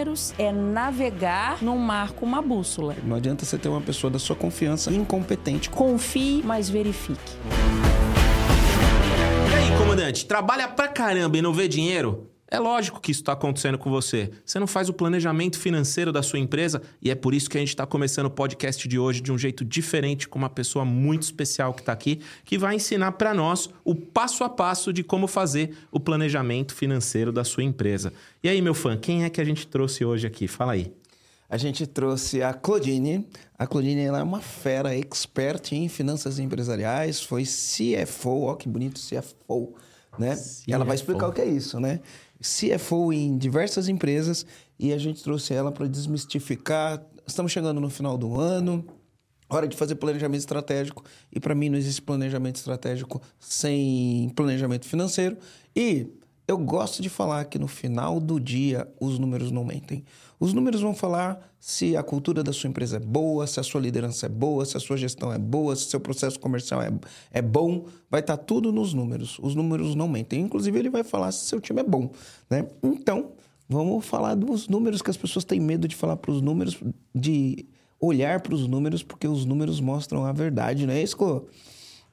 números é navegar num mar com uma bússola. Não adianta você ter uma pessoa da sua confiança incompetente. Confie, mas verifique. E aí, comandante, trabalha pra caramba e não vê dinheiro? É lógico que isso está acontecendo com você. Você não faz o planejamento financeiro da sua empresa e é por isso que a gente está começando o podcast de hoje de um jeito diferente, com uma pessoa muito especial que está aqui, que vai ensinar para nós o passo a passo de como fazer o planejamento financeiro da sua empresa. E aí, meu fã, quem é que a gente trouxe hoje aqui? Fala aí. A gente trouxe a Claudine. A Claudine ela é uma fera expert em finanças empresariais, foi CFO, ó que bonito CFO, né? CFO. Ela vai explicar o que é isso, né? CFO em diversas empresas e a gente trouxe ela para desmistificar. Estamos chegando no final do ano, hora de fazer planejamento estratégico e para mim não existe planejamento estratégico sem planejamento financeiro e eu gosto de falar que no final do dia os números não mentem. Os números vão falar se a cultura da sua empresa é boa, se a sua liderança é boa, se a sua gestão é boa, se o seu processo comercial é, é bom. Vai estar tudo nos números. Os números não mentem. Inclusive, ele vai falar se seu time é bom. Né? Então, vamos falar dos números que as pessoas têm medo de falar para os números, de olhar para os números, porque os números mostram a verdade, não é isso, Clô?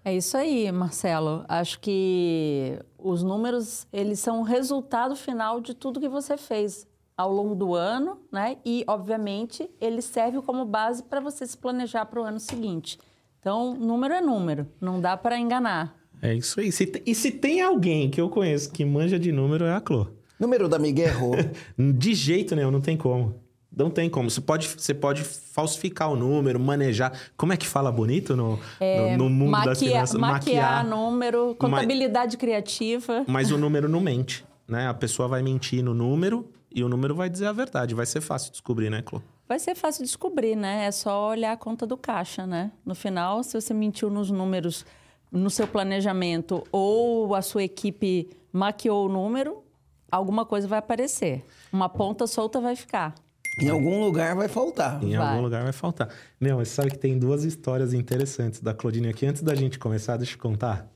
É isso aí, Marcelo. Acho que os números, eles são o resultado final de tudo que você fez ao longo do ano, né? E, obviamente, ele serve como base para você se planejar para o ano seguinte. Então, número é número, não dá para enganar. É isso aí. Se E se tem alguém que eu conheço que manja de número, é a Clô. Número da Miguel errou. De jeito nenhum, não tem como. Não tem como. Você pode, você pode falsificar o número, manejar. Como é que fala bonito no, no, no mundo das Maquia- finanças? maquiar número, contabilidade criativa. Mas o número não mente, né? A pessoa vai mentir no número e o número vai dizer a verdade. Vai ser fácil descobrir, né, Clô? Vai ser fácil descobrir, né? É só olhar a conta do caixa, né? No final, se você mentiu nos números no seu planejamento ou a sua equipe maquiou o número, alguma coisa vai aparecer. Uma ponta solta vai ficar. em algum lugar vai faltar. Em Vai. algum lugar vai faltar. Meu, mas você sabe que tem duas histórias interessantes da Claudine aqui. Antes da gente começar, deixa eu contar.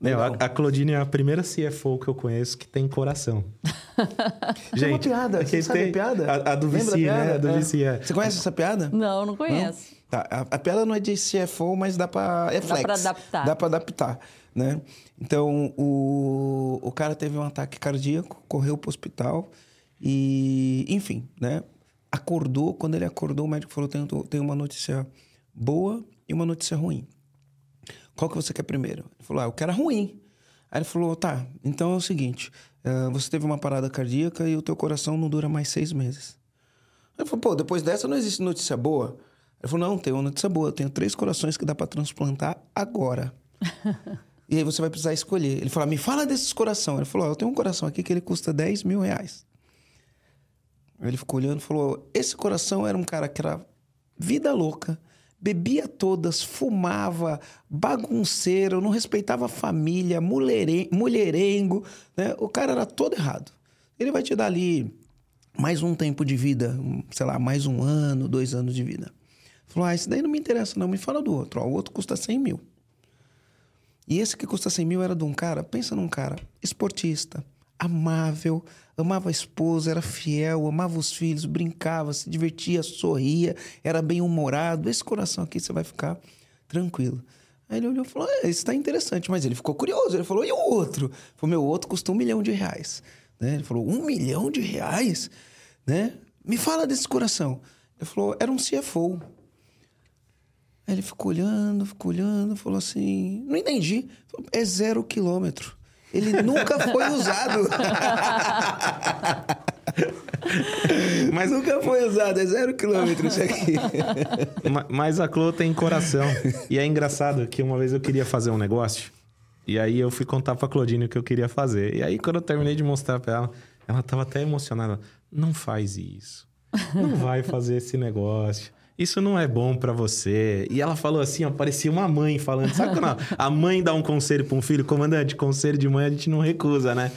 Meu, a, a Claudine é a primeira CFO que eu conheço que tem coração. Isso é uma piada. aqui Você sabe tem a piada? A, a do VC, né? A do É. VC, é. Você conhece essa piada? Não, não conheço. Tá, a, a piada não é de CFO, mas dá pra... É Dá flex. pra adaptar. Dá pra adaptar, né? Então, o, o cara teve um ataque cardíaco, correu pro hospital e... Enfim, né? Acordou, quando ele acordou, o médico falou, tem, tem uma notícia boa e uma notícia ruim. Qual que você quer primeiro? Ele falou, ah, eu quero a ruim. Aí ele falou, tá, então é o seguinte, eh, você teve uma parada cardíaca e o teu coração não dura mais seis meses. Ele falou, pô, depois dessa não existe notícia boa? Ele falou, não, tem uma notícia boa, eu tenho três corações que dá pra transplantar agora. e aí você vai precisar escolher. Ele falou, me fala desses coração. Ele falou, ó, eu tenho um coração aqui que ele custa 10 mil reais. Aí ele ficou olhando e falou, esse coração era um cara que era vida louca, bebia todas, fumava, bagunceiro, não respeitava a família, mulheren- mulherengo, né? O cara era todo errado. Ele vai te dar ali mais um tempo de vida, sei lá, mais um ano, dois anos de vida. Falou, ah, esse daí não me interessa não, me fala do outro. Ó, o outro custa 100 mil. E esse que custa 100 mil era de um cara, pensa num cara esportista, amável, amava a esposa, era fiel, amava os filhos, brincava, se divertia, sorria, era bem humorado. Esse coração aqui você vai ficar tranquilo. Aí ele olhou e falou: é, Isso tá interessante, mas ele ficou curioso. Ele falou: E o outro? Ele falou: Meu outro custa um milhão de reais. Né? Ele falou: Um milhão de reais? Né? Me fala desse coração. Ele falou: Era um CFO. Aí ele ficou olhando, ficou olhando, falou assim: Não entendi. Falou, É zero quilômetro. Ele nunca foi usado. Mas, nunca foi usado, é zero quilômetro isso aqui. ma- mas a Clô tem coração. E é engraçado que uma vez eu queria fazer um negócio. E aí eu fui contar pra Claudine o que eu queria fazer. E aí quando eu terminei de mostrar pra ela, ela tava até emocionada. Não faz isso. Não vai fazer esse negócio. Isso não é bom pra você. E ela falou assim, ó, parecia uma mãe falando. Sabe quando a- mãe dá um conselho pra um filho? Comandante, conselho de mãe a gente não recusa, né?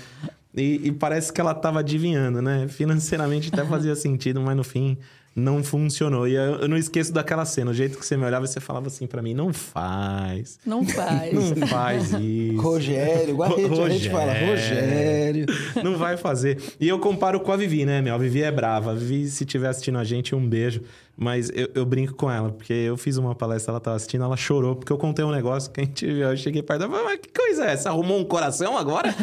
E, e parece que ela tava adivinhando, né? Financeiramente até fazia sentido, mas no fim não funcionou. E eu, eu não esqueço daquela cena, o jeito que você me olhava, você falava assim para mim: não faz. Não faz. Não faz isso. Rogério, igual a gente, a gente fala, Rogério. Não vai fazer. E eu comparo com a Vivi, né, meu? A Vivi é brava. A Vivi, se estiver assistindo a gente, um beijo. Mas eu, eu, brinco com ela, porque eu fiz uma palestra, ela tava assistindo, ela chorou, porque eu contei um negócio que a gente viu. Eu cheguei perto dela mas que coisa é essa? Arrumou um coração agora?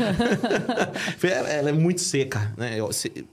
ela é muito seca, né?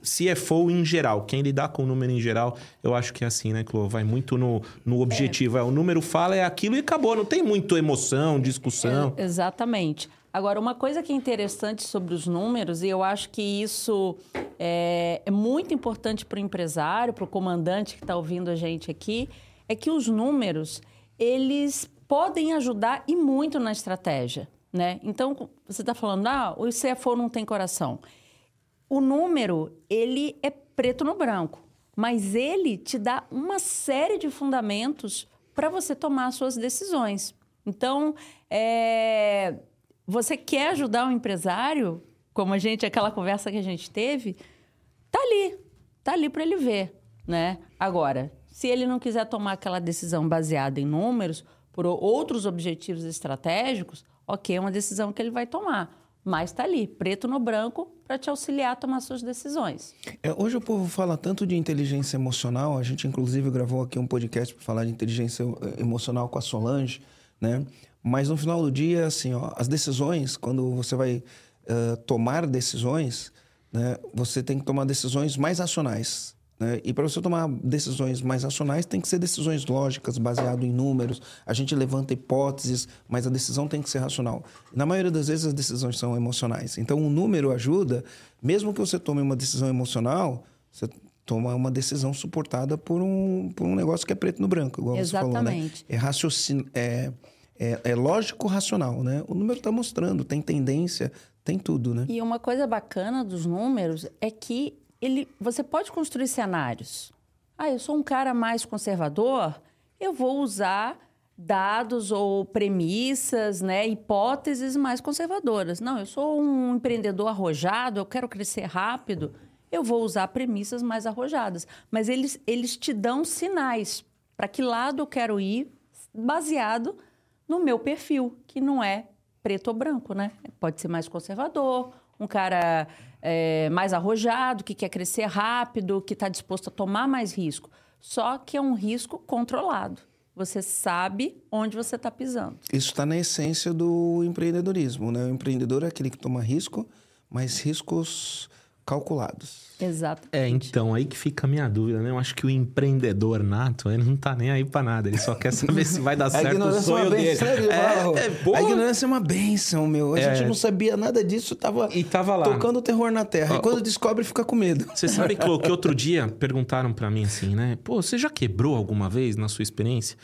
CFO em geral, quem lidar com o número em geral, eu acho que é assim, né, Clô? Vai muito no, no objetivo. É. é. o número fala, é aquilo e acabou. Não tem muito emoção, discussão. É, exatamente. Agora, uma coisa que é interessante sobre os números, e eu acho que isso é, é muito importante para o empresário, para o comandante que está ouvindo a gente aqui, é que os números, eles podem ajudar e muito na estratégia, né? Então, você está falando, ah, o CFO não tem coração. O número, ele é preto no branco, mas ele te dá uma série de fundamentos para você tomar suas decisões. Então, é você quer ajudar o empresário, como a gente, aquela conversa que a gente teve, tá ali, tá ali para ele ver, né? Agora, se ele não quiser tomar aquela decisão baseada em números, por outros objetivos estratégicos, ok, é uma decisão que ele vai tomar. Mas está ali, preto no branco, para te auxiliar a tomar suas decisões. É, hoje o povo fala tanto de inteligência emocional, a gente inclusive gravou aqui um podcast para falar de inteligência eh, emocional com a Solange, né? Mas no final do dia, assim, ó, as decisões, quando você vai uh, tomar decisões, né, você tem que tomar decisões mais racionais. Né? E para você tomar decisões mais racionais, tem que ser decisões lógicas, baseado em números. A gente levanta hipóteses, mas a decisão tem que ser racional. Na maioria das vezes, as decisões são emocionais. Então, o número ajuda, mesmo que você tome uma decisão emocional, você toma uma decisão suportada por um, por um negócio que é preto no branco, igual Exatamente. você falou. Né? É raciocínio. É, é, é lógico racional, né? O número está mostrando, tem tendência, tem tudo, né? E uma coisa bacana dos números é que ele, você pode construir cenários. Ah, eu sou um cara mais conservador, eu vou usar dados ou premissas, né, hipóteses mais conservadoras. Não, eu sou um empreendedor arrojado, eu quero crescer rápido, eu vou usar premissas mais arrojadas. Mas eles, eles te dão sinais para que lado eu quero ir, baseado no meu perfil, que não é preto ou branco, né? Pode ser mais conservador, um cara é, mais arrojado, que quer crescer rápido, que está disposto a tomar mais risco. Só que é um risco controlado. Você sabe onde você está pisando. Isso está na essência do empreendedorismo, né? O empreendedor é aquele que toma risco, mas riscos calculados. Exato. É, então, aí que fica a minha dúvida, né? Eu acho que o empreendedor nato, ele não tá nem aí pra nada. Ele só quer saber se vai dar certo o é sonho dele. Sério, é, é, a ignorância é uma benção, meu. A é. gente não sabia nada disso, tava, e tava lá. tocando terror na terra. e quando descobre, fica com medo. Você sabe que, que outro dia perguntaram para mim assim, né? Pô, você já quebrou alguma vez na sua experiência?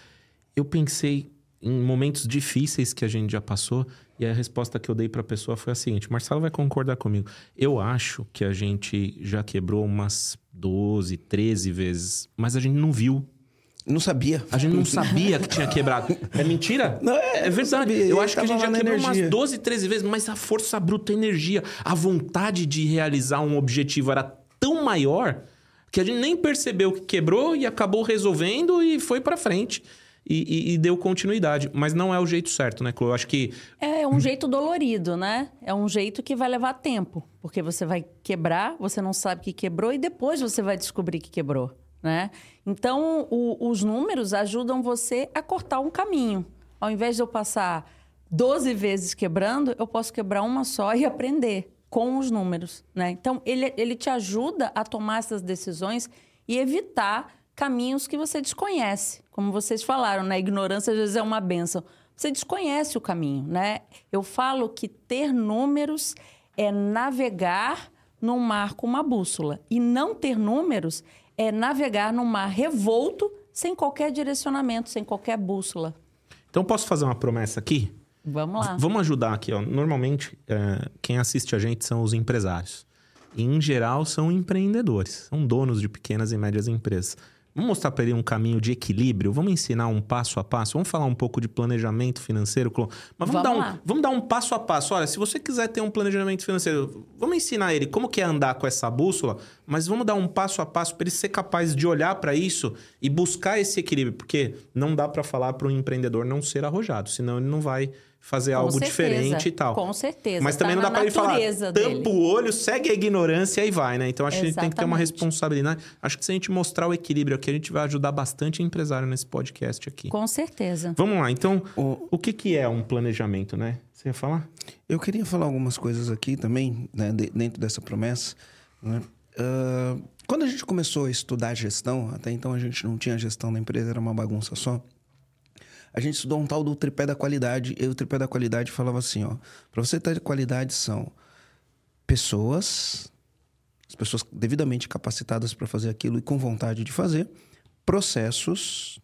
Eu pensei em momentos difíceis que a gente já passou e a resposta que eu dei para a pessoa foi a seguinte: Marcelo vai concordar comigo. Eu acho que a gente já quebrou umas 12, 13 vezes, mas a gente não viu. Não sabia. A gente não sabia que tinha quebrado. É mentira? Não, é, é verdade. Eu acho que a gente já quebrou energia. umas 12, 13 vezes, mas a força bruta, a energia, a vontade de realizar um objetivo era tão maior que a gente nem percebeu que quebrou e acabou resolvendo e foi para frente e, e, e, deu continuidade. Mas não é o jeito certo, né, Chloe? Eu acho que. É, é um jeito dolorido, né? É um jeito que vai levar tempo. Porque você vai quebrar, você não sabe que quebrou e depois você vai descobrir que quebrou, né? Então, o, os números ajudam você a cortar um caminho. Ao invés de eu passar 12 vezes quebrando, eu posso quebrar uma só e aprender com os números, né? Então, ele, ele te ajuda a tomar essas decisões e evitar caminhos que você desconhece. Como vocês falaram, né? A ignorância às vezes é uma benção. Você desconhece o caminho, né? Eu falo que ter números é navegar num mar com uma bússola. E não ter números é navegar num mar revolto, sem qualquer direcionamento, sem qualquer bússola. Então, posso fazer uma promessa aqui? Vamos lá. Vamos ajudar aqui. Ó. Normalmente, é, quem assiste a gente são os empresários. E, em geral, são empreendedores. São donos de pequenas e médias empresas. Vamos mostrar para ele um caminho de equilíbrio? Vamos ensinar um passo a passo? Vamos falar um pouco de planejamento financeiro? Mas vamos, Vamos dar um, lá. vamos dar um passo a passo. Olha, se você quiser ter um planejamento financeiro, vamos ensinar ele como que é andar com essa bússola, mas vamos dar um passo a passo para ele ser capaz de olhar para isso e buscar esse equilíbrio. Porque não dá para falar para um empreendedor não ser arrojado, senão ele não vai fazer Com algo certeza, diferente e tal. com certeza. Mas também Tá não dá na para ele falar, dele. tampa o olho, segue a ignorância e vai, né? Então acho que a gente tem que ter uma Exatamente. responsabilidade. Acho que se a gente mostrar o equilíbrio aqui, a gente vai ajudar bastante empresário nesse podcast aqui. Com certeza. Vamos lá, então, O- o que, que é um planejamento, né? Você ia falar? Eu queria falar algumas coisas aqui também, né, de- dentro dessa promessa. né? Ah, quando a gente começou a estudar gestão, até então a gente não tinha gestão da empresa, era uma bagunça só. A gente estudou um tal do tripé da qualidade, e o tripé da qualidade falava assim, ó, para você ter qualidade são pessoas, as pessoas devidamente capacitadas para fazer aquilo e com vontade de fazer, processos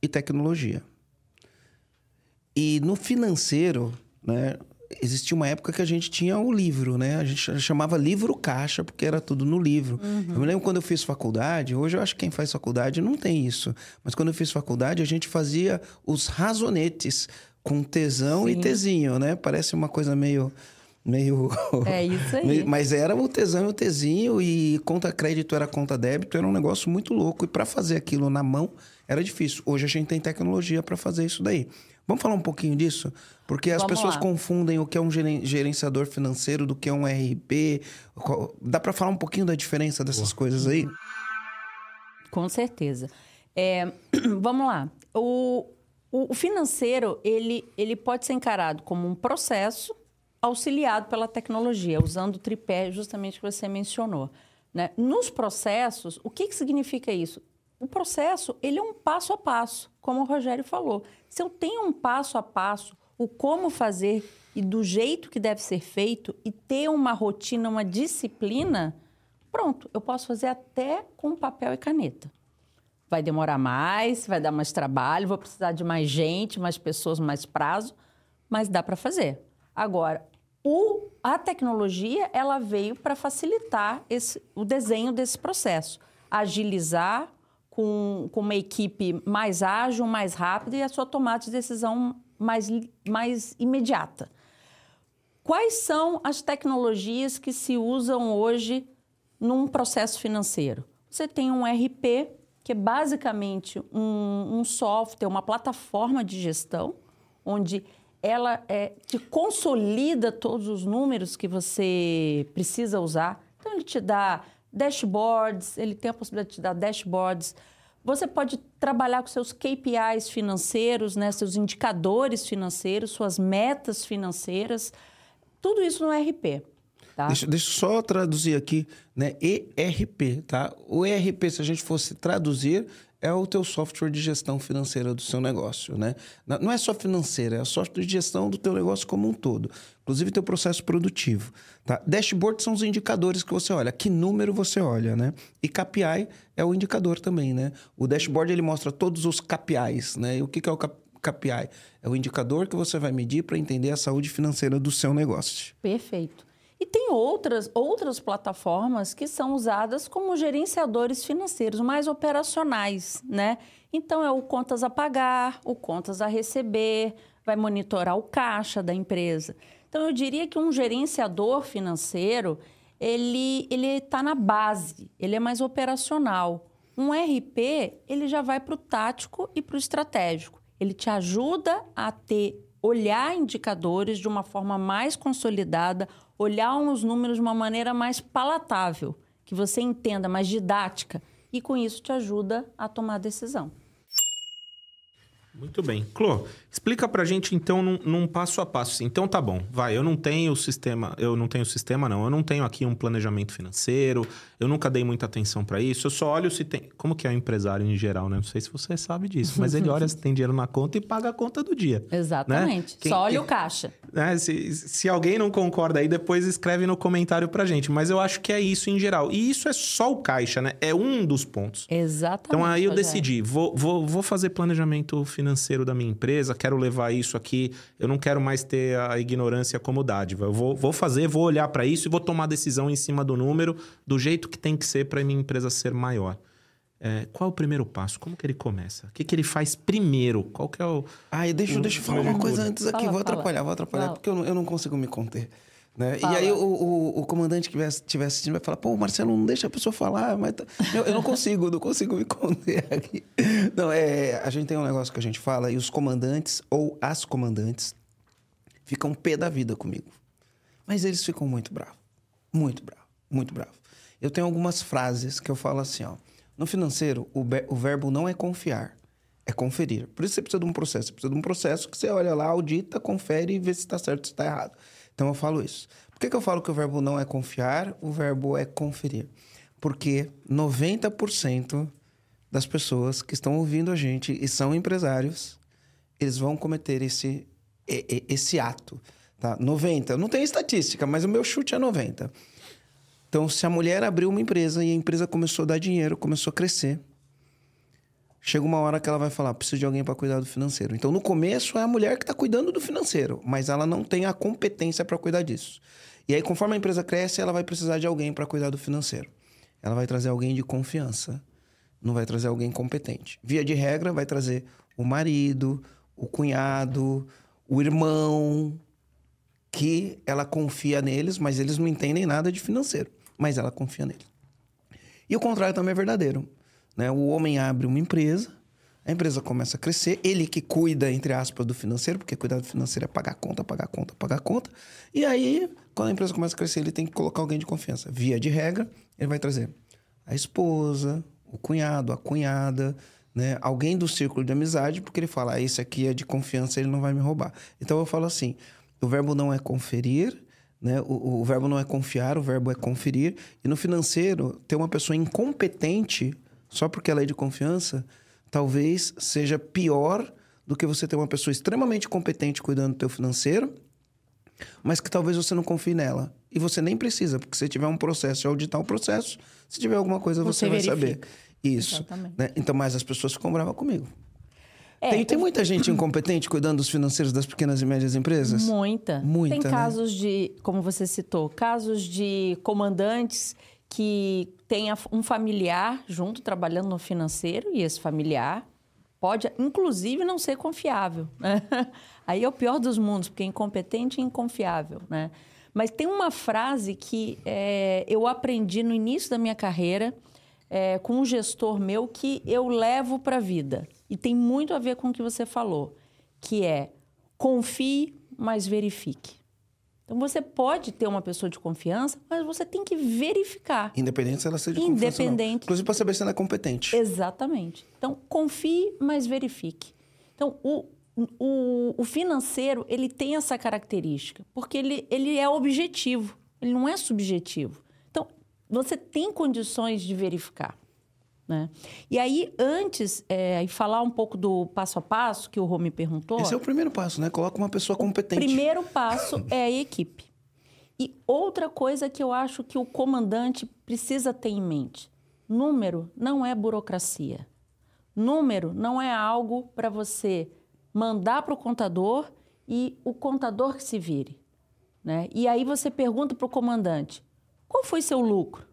e tecnologia. E no financeiro, né, existia uma época que a gente tinha o livro, né? A gente chamava livro caixa, porque era tudo no livro. Eu me lembro quando eu fiz faculdade, hoje eu acho que quem faz faculdade não tem isso. Mas quando eu fiz faculdade, a gente fazia os razonetes com tesão e Sim. tezinho, né? Parece uma coisa meio. meio. É isso aí. Mas era o tesão e o tezinho, e conta crédito era conta débito, era um negócio muito louco. E para fazer aquilo na mão era difícil. Hoje a gente tem tecnologia para fazer isso daí. Vamos falar um pouquinho disso? Porque as Vamos pessoas lá. confundem o que é um geren- gerenciador financeiro do que é um RP. Dá para falar um pouquinho da diferença dessas coisas aí? Com certeza. É, vamos lá. O, o, o financeiro, ele, ele pode ser encarado como um processo auxiliado pela tecnologia, usando o tripé justamente que você mencionou. Né? Nos processos, o que, que significa isso? O processo, ele é um passo a passo, como o Rogério falou. Se eu tenho um passo a passo, o como fazer e do jeito que deve ser feito e ter uma rotina, uma disciplina, pronto, eu posso fazer até com papel e caneta. Vai demorar mais, vai dar mais trabalho, vou precisar de mais gente, mais pessoas, mais prazo, mas dá para fazer. Agora, o- a tecnologia ela veio para facilitar esse- o desenho desse processo, agilizar com, com uma equipe mais ágil, mais rápida e a sua tomada de decisão mais, mais imediata. Quais são as tecnologias que se usam hoje num processo financeiro? Você tem um RP, que é basicamente um, um software, uma plataforma de gestão, onde ela é, te consolida todos os números que você precisa usar. Então, ele te dá dashboards, ele tem a possibilidade de dar dashboards. Você pode trabalhar com seus KPIs financeiros, né, seus indicadores financeiros, suas metas financeiras, tudo isso no RP. Tá? Deixa, deixa eu só traduzir aqui, né? ERP, tá? O ERP, se a gente fosse traduzir, é o teu software de gestão financeira do seu negócio, né? Não não é só financeira, é o software de gestão do teu negócio como um todo. Inclusive teu processo produtivo, tá? Dashboard são os indicadores que você olha, que número você olha, né? E KPI é o indicador também, né? O dashboard ele mostra todos os KPIs, né? E o que que é o KPI? É o indicador que você vai medir para entender a saúde financeira do seu negócio. Perfeito. E tem outras, outras plataformas que são usadas como gerenciadores financeiros, mais operacionais, né? Então, é o contas a pagar, o contas a receber, vai monitorar o caixa da empresa. Então, eu diria que um gerenciador financeiro, ele está na base, ele é mais operacional. Um RP, ele já vai para o tático e para o estratégico. Ele te ajuda a ter olhar indicadores de uma forma mais consolidada, olhar os números de uma maneira mais palatável, que você entenda, mais didática, e com isso te ajuda a tomar decisão. Muito bem. Clô, explica pra gente então num, num passo a passo. assim. Então tá bom, vai, eu não tenho sistema, eu não tenho sistema não, eu não tenho aqui um planejamento financeiro, eu nunca dei muita atenção pra isso, eu só olho se tem... Como que é o empresário em geral, né? Não sei se você sabe disso, mas ele olha se tem dinheiro na conta e paga a conta do dia. Exatamente. Né? Quem- Só olha quem- o caixa. né? Se, se alguém não concorda aí, depois escreve no comentário pra gente. Mas eu acho que é isso em geral. E isso é só o caixa, né? É um dos pontos. Exatamente. Então aí eu Rogério. decidi, vou, vou, vou fazer planejamento financeiro da minha empresa, quero levar isso aqui, eu não quero mais ter a ignorância como dádiva. Eu vou, vou fazer, vou olhar para isso e vou tomar decisão em cima do número, do jeito que tem que ser para minha empresa ser maior. É, qual é o primeiro passo? Como que ele começa? O que, que ele faz primeiro? Qual que é o... Ah, deixa, o- deixa eu falar uma coisa antes aqui. Fala, vou fala. atrapalhar, vou atrapalhar, Fala. porque eu não, eu não consigo me conter. Né? E aí o, o, o comandante que estiver assistindo vai falar, pô, Marcelo, não deixa a pessoa falar. Mas tá- eu, eu não consigo, não consigo me conter aqui. Não, é, a gente tem um negócio que a gente fala, e os comandantes ou as comandantes ficam pé da vida comigo. Mas eles ficam muito bravos. Muito bravo, muito bravo. Eu tenho algumas frases que eu falo assim, ó. No financeiro, o, o verbo não é confiar, é conferir. Por isso você precisa de um processo. Você precisa de um processo que você olha lá, audita, confere e vê se está certo ou se está errado. Então eu falo isso. Por que, que eu falo que o verbo não é confiar, o verbo é conferir? Porque 90% das pessoas que estão ouvindo a gente e são empresários, eles vão cometer esse, esse ato. Tá? 90. Não tem estatística, mas o meu chute é 90. Então, se a mulher abriu uma empresa e a empresa começou a dar dinheiro, começou a crescer, chega uma hora que ela vai falar: preciso de alguém para cuidar do financeiro. Então, no começo é a mulher que está cuidando do financeiro, mas ela não tem a competência para cuidar disso. E aí, conforme a empresa cresce, ela vai precisar de alguém para cuidar do financeiro. Ela vai trazer alguém de confiança, não vai trazer alguém competente. Via de regra, vai trazer o marido, o cunhado, o irmão, que ela confia neles, mas eles não entendem nada de financeiro, mas ela confia neles. E o contrário também é verdadeiro. Né? O homem abre uma empresa, a empresa começa a crescer, ele que cuida, entre aspas, do financeiro, porque cuidar do financeiro é pagar conta, pagar conta, pagar conta. E aí, quando a empresa começa a crescer, ele tem que colocar alguém de confiança. Via de regra, ele vai trazer a esposa, o cunhado, a cunhada, né? alguém do círculo de amizade, porque ele fala, ah, esse aqui é de confiança, ele não vai me roubar. Então eu falo assim: o verbo não é conferir, né? O, o verbo não é confiar, o verbo é conferir. E no financeiro, ter uma pessoa incompetente só porque ela é de confiança, talvez seja pior do que você ter uma pessoa extremamente competente cuidando do teu financeiro, mas que talvez você não confie nela. E você nem precisa, porque se tiver um processo e auditar o processo, se tiver alguma coisa, você, Você vai verifica. saber. Isso. Né? Então, mas as pessoas ficam bravas comigo. É, tem, tem o- muita gente incompetente cuidando dos financeiros das pequenas e médias empresas? Muita. Muita, Tem né? casos de, como você citou, casos de comandantes que tenha um familiar junto trabalhando no financeiro e esse familiar pode, inclusive, não ser confiável. né? Aí é o pior dos mundos, porque é incompetente e inconfiável, né? Mas tem uma frase que é, eu aprendi no início da minha carreira é, com um gestor meu que eu levo para a vida. E tem muito a ver com o que você falou, que é confie, mas verifique. Então você pode ter uma pessoa de confiança, mas você tem que verificar. Independente se ela seja de confiança ou não. Independente. Inclusive para saber se ela é competente. Exatamente. Então, confie, mas verifique. Então, o, o, o financeiro, ele tem essa característica, porque ele, ele é objetivo, ele não é subjetivo. Então, você tem condições de verificar. Né? E aí, antes, é, falar um pouco do passo a passo que o Rô me perguntou. Esse é o primeiro passo, né? Coloca uma pessoa competente. Primeiro passo é a equipe. E outra coisa que eu acho que o comandante precisa ter em mente: número não é burocracia. Número não é algo para você mandar para o contador e o contador que se vire. Né? E aí você pergunta para o comandante: qual foi seu lucro?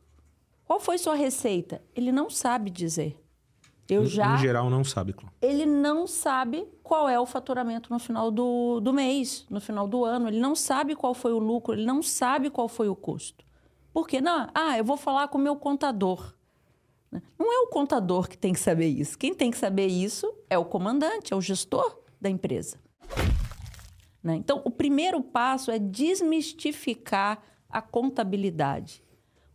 Qual foi sua receita? Ele não sabe dizer. Eu Em- já Em geral, não sabe, ele não sabe qual é o faturamento no final do, do mês, no final do ano. Ele não sabe qual foi o lucro, ele não sabe qual foi o custo. Por quê? Não, ah, eu vou falar com o meu contador. Não é o contador que tem que saber isso. Quem tem que saber isso é o comandante, é o gestor da empresa. Né? Então, o primeiro passo é desmistificar a contabilidade.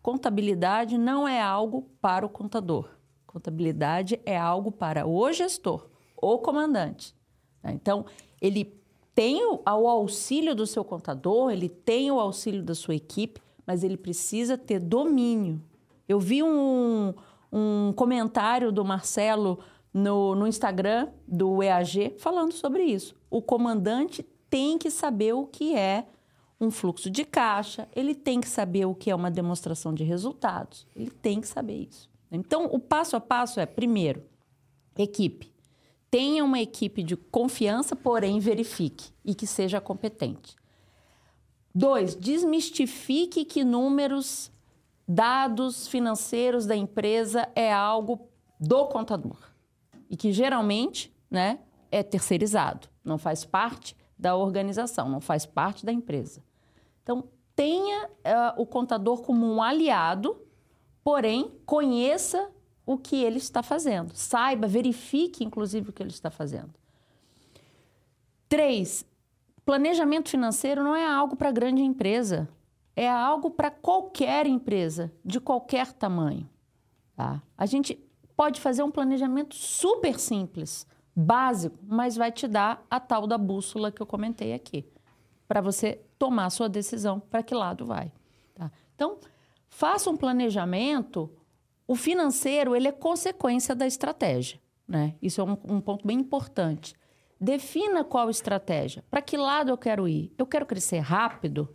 Contabilidade não é algo para o contador. Contabilidade é algo para o gestor, o comandante. né? Então, ele tem o auxílio do seu contador, ele tem o auxílio da sua equipe, mas ele precisa ter domínio. Eu vi um, um comentário do Marcelo no, no Instagram do EAG falando sobre isso. O comandante tem que saber o que é um fluxo de caixa, ele tem que saber o que é uma demonstração de resultados, ele tem que saber isso. Então, o passo a passo é, primeiro, equipe. Tenha uma equipe de confiança, porém verifique e que seja competente. Dois, desmistifique que números, dados financeiros da empresa é algo do contador. E que geralmente né, é terceirizado, não faz parte da organização, não faz parte da empresa. Então, tenha uh, o contador como um aliado, porém, conheça o que ele está fazendo. Saiba, verifique, inclusive, o que ele está fazendo. Três, planejamento financeiro não é algo para grande empresa, é algo para qualquer empresa, de qualquer tamanho. Tá? A gente pode fazer um planejamento super simples, básico, mas vai te dar a tal da bússola que eu comentei aqui, para você tomar a sua decisão para que lado vai. Tá? Então, faça um planejamento. O financeiro ele é consequência da estratégia. Né? Isso é um, um ponto bem importante. Defina qual estratégia. Para que lado eu quero ir? Eu quero crescer rápido?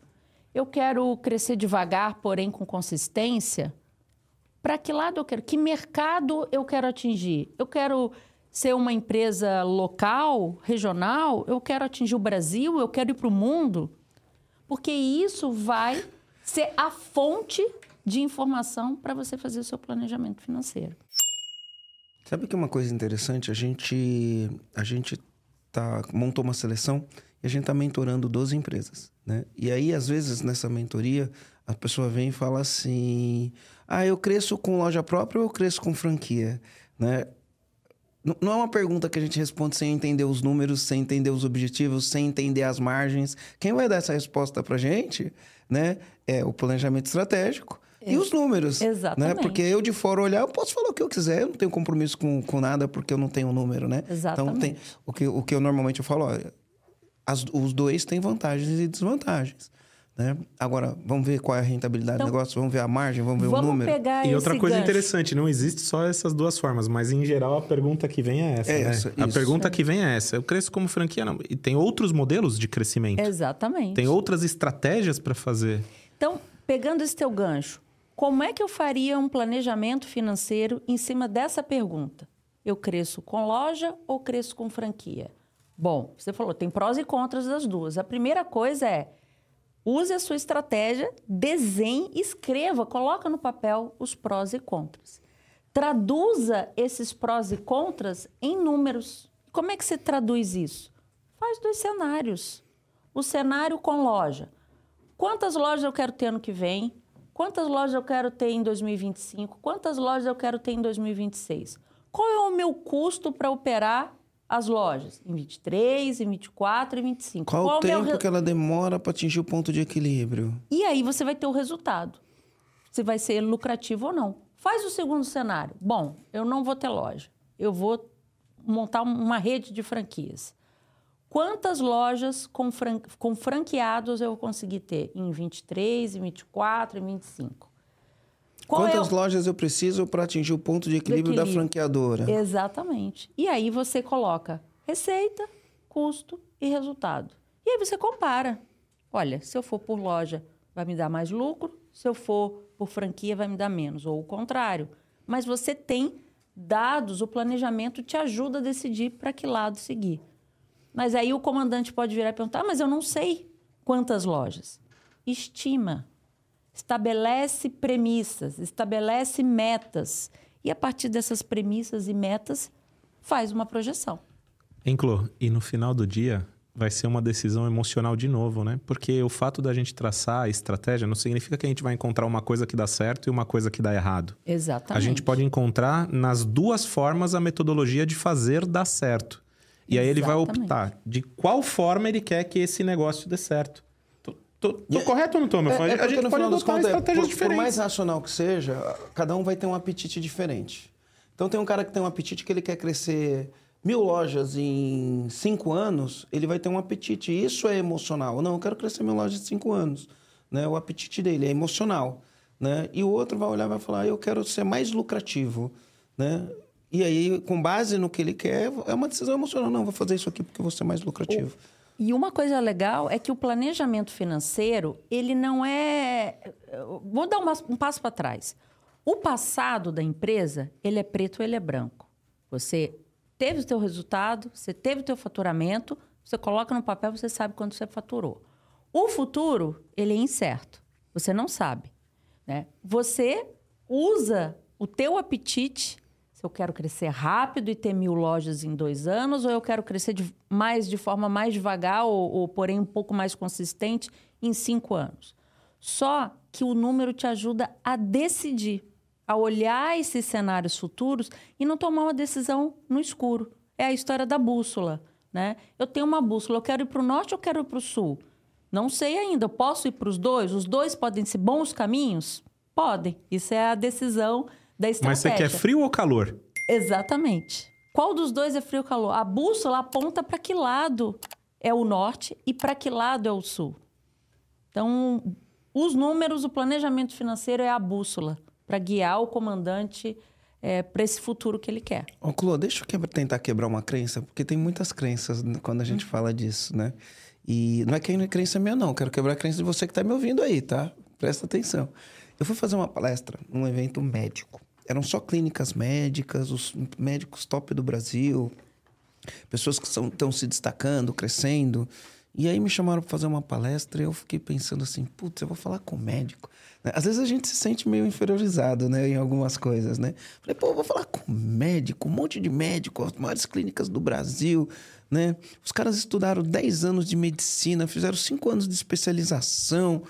Eu quero crescer devagar, porém com consistência? Para que lado eu quero? Que mercado eu quero atingir? Eu quero ser uma empresa local, regional? Eu quero atingir o Brasil? Eu quero ir para o mundo? Porque isso vai ser a fonte de informação para você fazer o seu planejamento financeiro. Sabe que uma coisa interessante? A gente, a gente tá, montou uma seleção e a gente está mentorando 12 empresas. Né? E aí, às vezes, nessa mentoria, a pessoa vem e fala assim: ah, eu cresço com loja própria ou eu cresço com franquia? Né? Não é uma pergunta que a gente responde sem entender os números, sem entender os objetivos, sem entender as margens. Quem vai dar essa resposta para gente, né? É o planejamento estratégico e os números. Exatamente. Né? Porque eu de fora olhar, eu posso falar o que eu quiser, eu não tenho compromisso com, com nada porque eu não tenho número, né? Exatamente. Então, tem, o, que, o que eu normalmente eu falo, olha, as, os dois têm vantagens e desvantagens. Né? Agora, vamos ver qual é a rentabilidade então, do negócio, vamos ver a margem, vamos ver vamos o número. Pegar e outra coisa gancho. interessante, não existe só essas duas formas, mas em geral a pergunta que vem é essa. É né? essa a pergunta que vem é essa. Eu cresço como franquia, não. E tem outros modelos de crescimento. Exatamente. Tem outras estratégias para fazer. Então, pegando esse teu gancho, como é que eu faria um planejamento financeiro em cima dessa pergunta? Eu cresço com loja ou cresço com franquia? Bom, você falou, tem prós e contras das duas. A primeira coisa é use a sua estratégia, desenhe, escreva, coloca no papel os prós e contras. Traduza esses prós e contras em números. Como é que você traduz isso? Faz dois cenários. O cenário com loja. Quantas lojas eu quero ter ano que vem? Quantas lojas eu quero ter em 2025? Quantas lojas eu quero ter em 2026? Qual é o meu custo para operar as lojas? Em 23, em 24 e 25. Qual, Qual o tempo meu... que ela demora para atingir o ponto de equilíbrio? E aí você vai ter o resultado. Se vai ser lucrativo ou não. Faz o segundo cenário. Bom, eu não vou ter loja. Eu vou montar uma rede de franquias. Quantas lojas com, fran... com franqueados eu vou conseguir ter em 23, em 24 e 25? Qual Quantas é o... lojas eu preciso para atingir o ponto de equilíbrio, equilíbrio, da franqueadora? Exatamente. E aí você coloca receita, custo e resultado. E aí você compara. Olha, se eu for por loja, vai me dar mais lucro. Se eu for por franquia, vai me dar menos. Ou o contrário. Mas você tem dados, o planejamento te ajuda a decidir para que lado seguir. Mas aí o comandante pode virar e perguntar: ah, mas eu não sei quantas lojas. Estima estabelece premissas, estabelece metas e a partir dessas premissas e metas faz uma projeção. Enclô, e no final do dia vai ser uma decisão emocional de novo, né? Porque o fato da gente traçar a estratégia não significa que a gente vai encontrar uma coisa que dá certo e uma coisa que dá errado. Exatamente. A gente pode encontrar nas duas formas a metodologia de fazer dar certo. E aí ele vai optar de qual forma ele quer que esse negócio dê certo. Tô, tô correto ou não tô, meu é, é A gente pode adotar estratégias é, por, diferentes. Por mais racional que seja, cada um vai ter um apetite diferente. Então tem um cara que tem um apetite que ele quer crescer mil lojas em cinco anos, ele vai ter um apetite. Isso é emocional. Não, eu quero crescer mil lojas em cinco anos. Né? O apetite dele é emocional. Né? E o outro vai olhar e vai falar, eu quero ser mais lucrativo. Né? E aí, com base no que ele quer, é uma decisão emocional. Não, vou fazer isso aqui porque eu vou ser mais lucrativo. E uma coisa legal é que o planejamento financeiro, ele não é. Vou dar um passo para trás. O passado da empresa, ele é preto ou ele é branco. Você teve o seu resultado, você teve o seu faturamento, você coloca no papel, você sabe quanto você faturou. O futuro, ele é incerto. Você não sabe. Né? Você usa o teu apetite, Eu quero crescer rápido e ter mil lojas em dois anos, ou eu quero crescer de, mais de forma mais devagar, ou, ou porém um pouco mais consistente em cinco anos. Só que o número te ajuda a decidir, a olhar esses cenários futuros e não tomar uma decisão no escuro. É a história da bússola. Né? Eu tenho uma bússola, eu quero ir para o norte ou quero ir para o sul? Não sei ainda. Eu posso ir para os dois? Os dois podem ser bons caminhos? Podem. Isso é a decisão da estratégia. Mas você quer frio ou calor? Exatamente. Qual dos dois é frio ou calor? A bússola aponta para que lado é o norte e para que lado é o sul. Então, os números, o planejamento financeiro é a bússola para guiar o comandante é, para esse futuro que ele quer. Ô, Clô, deixa eu quebra, tentar quebrar uma crença, porque tem muitas crenças quando a gente hum. fala disso, né? E não é que a crença minha, não. Quero quebrar a crença de você que está me ouvindo aí, tá? Presta atenção. Eu fui fazer uma palestra num evento médico. Eram só clínicas médicas, os médicos top do Brasil, pessoas que estão se destacando, crescendo. E aí me chamaram para fazer uma palestra e eu fiquei pensando assim, putz, eu vou falar com o médico. Às vezes a gente se sente meio inferiorizado, né, em algumas coisas, né? Falei, pô, eu vou falar com médico, um monte de médico, as maiores clínicas do Brasil, né? Os caras estudaram 10 anos de medicina, fizeram 5 anos de especialização. O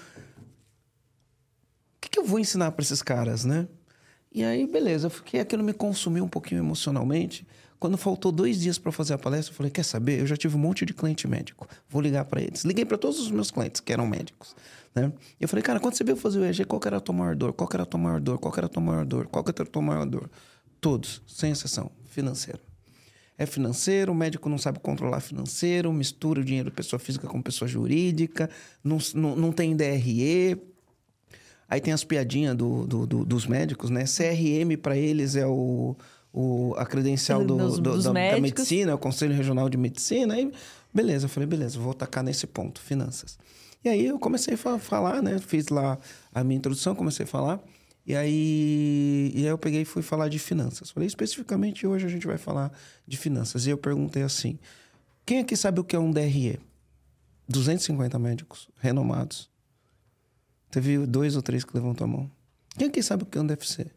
que, que eu vou ensinar para esses caras, né? E aí, beleza, eu fiquei aquilo me consumiu um pouquinho emocionalmente. Quando faltou dois dias para fazer a palestra, eu falei: quer saber? Eu já tive um monte de cliente médico. Vou ligar para eles. Liguei para todos os meus clientes que eram médicos. Né? Eu falei, cara, quando você veio fazer o EG, qual era a tua maior dor? Qual era a tua maior dor? Qual era a tua maior dor? Qual era a tua maior dor? Todos, sem exceção, financeiro. É financeiro, o médico não sabe controlar financeiro, mistura o dinheiro de pessoa física com pessoa jurídica, não, não, não tem DRE. Aí tem as piadinhas do, do, do dos médicos, né? CRM para eles é o, o, a credencial do, dos, do, dos da, da, medicina, o Conselho Regional de Medicina. Aí, beleza, eu falei, beleza, vou tacar nesse ponto, finanças. E aí eu comecei a falar, né? Fiz lá a minha introdução, comecei a falar. E aí, e aí eu peguei e fui falar de finanças. Falei, especificamente hoje a gente vai falar de finanças. E eu perguntei assim: quem aqui sabe o que é um DRE? 250 médicos renomados. Teve dois ou três que levantou a mão. Quem aqui sabe o que é um DFC?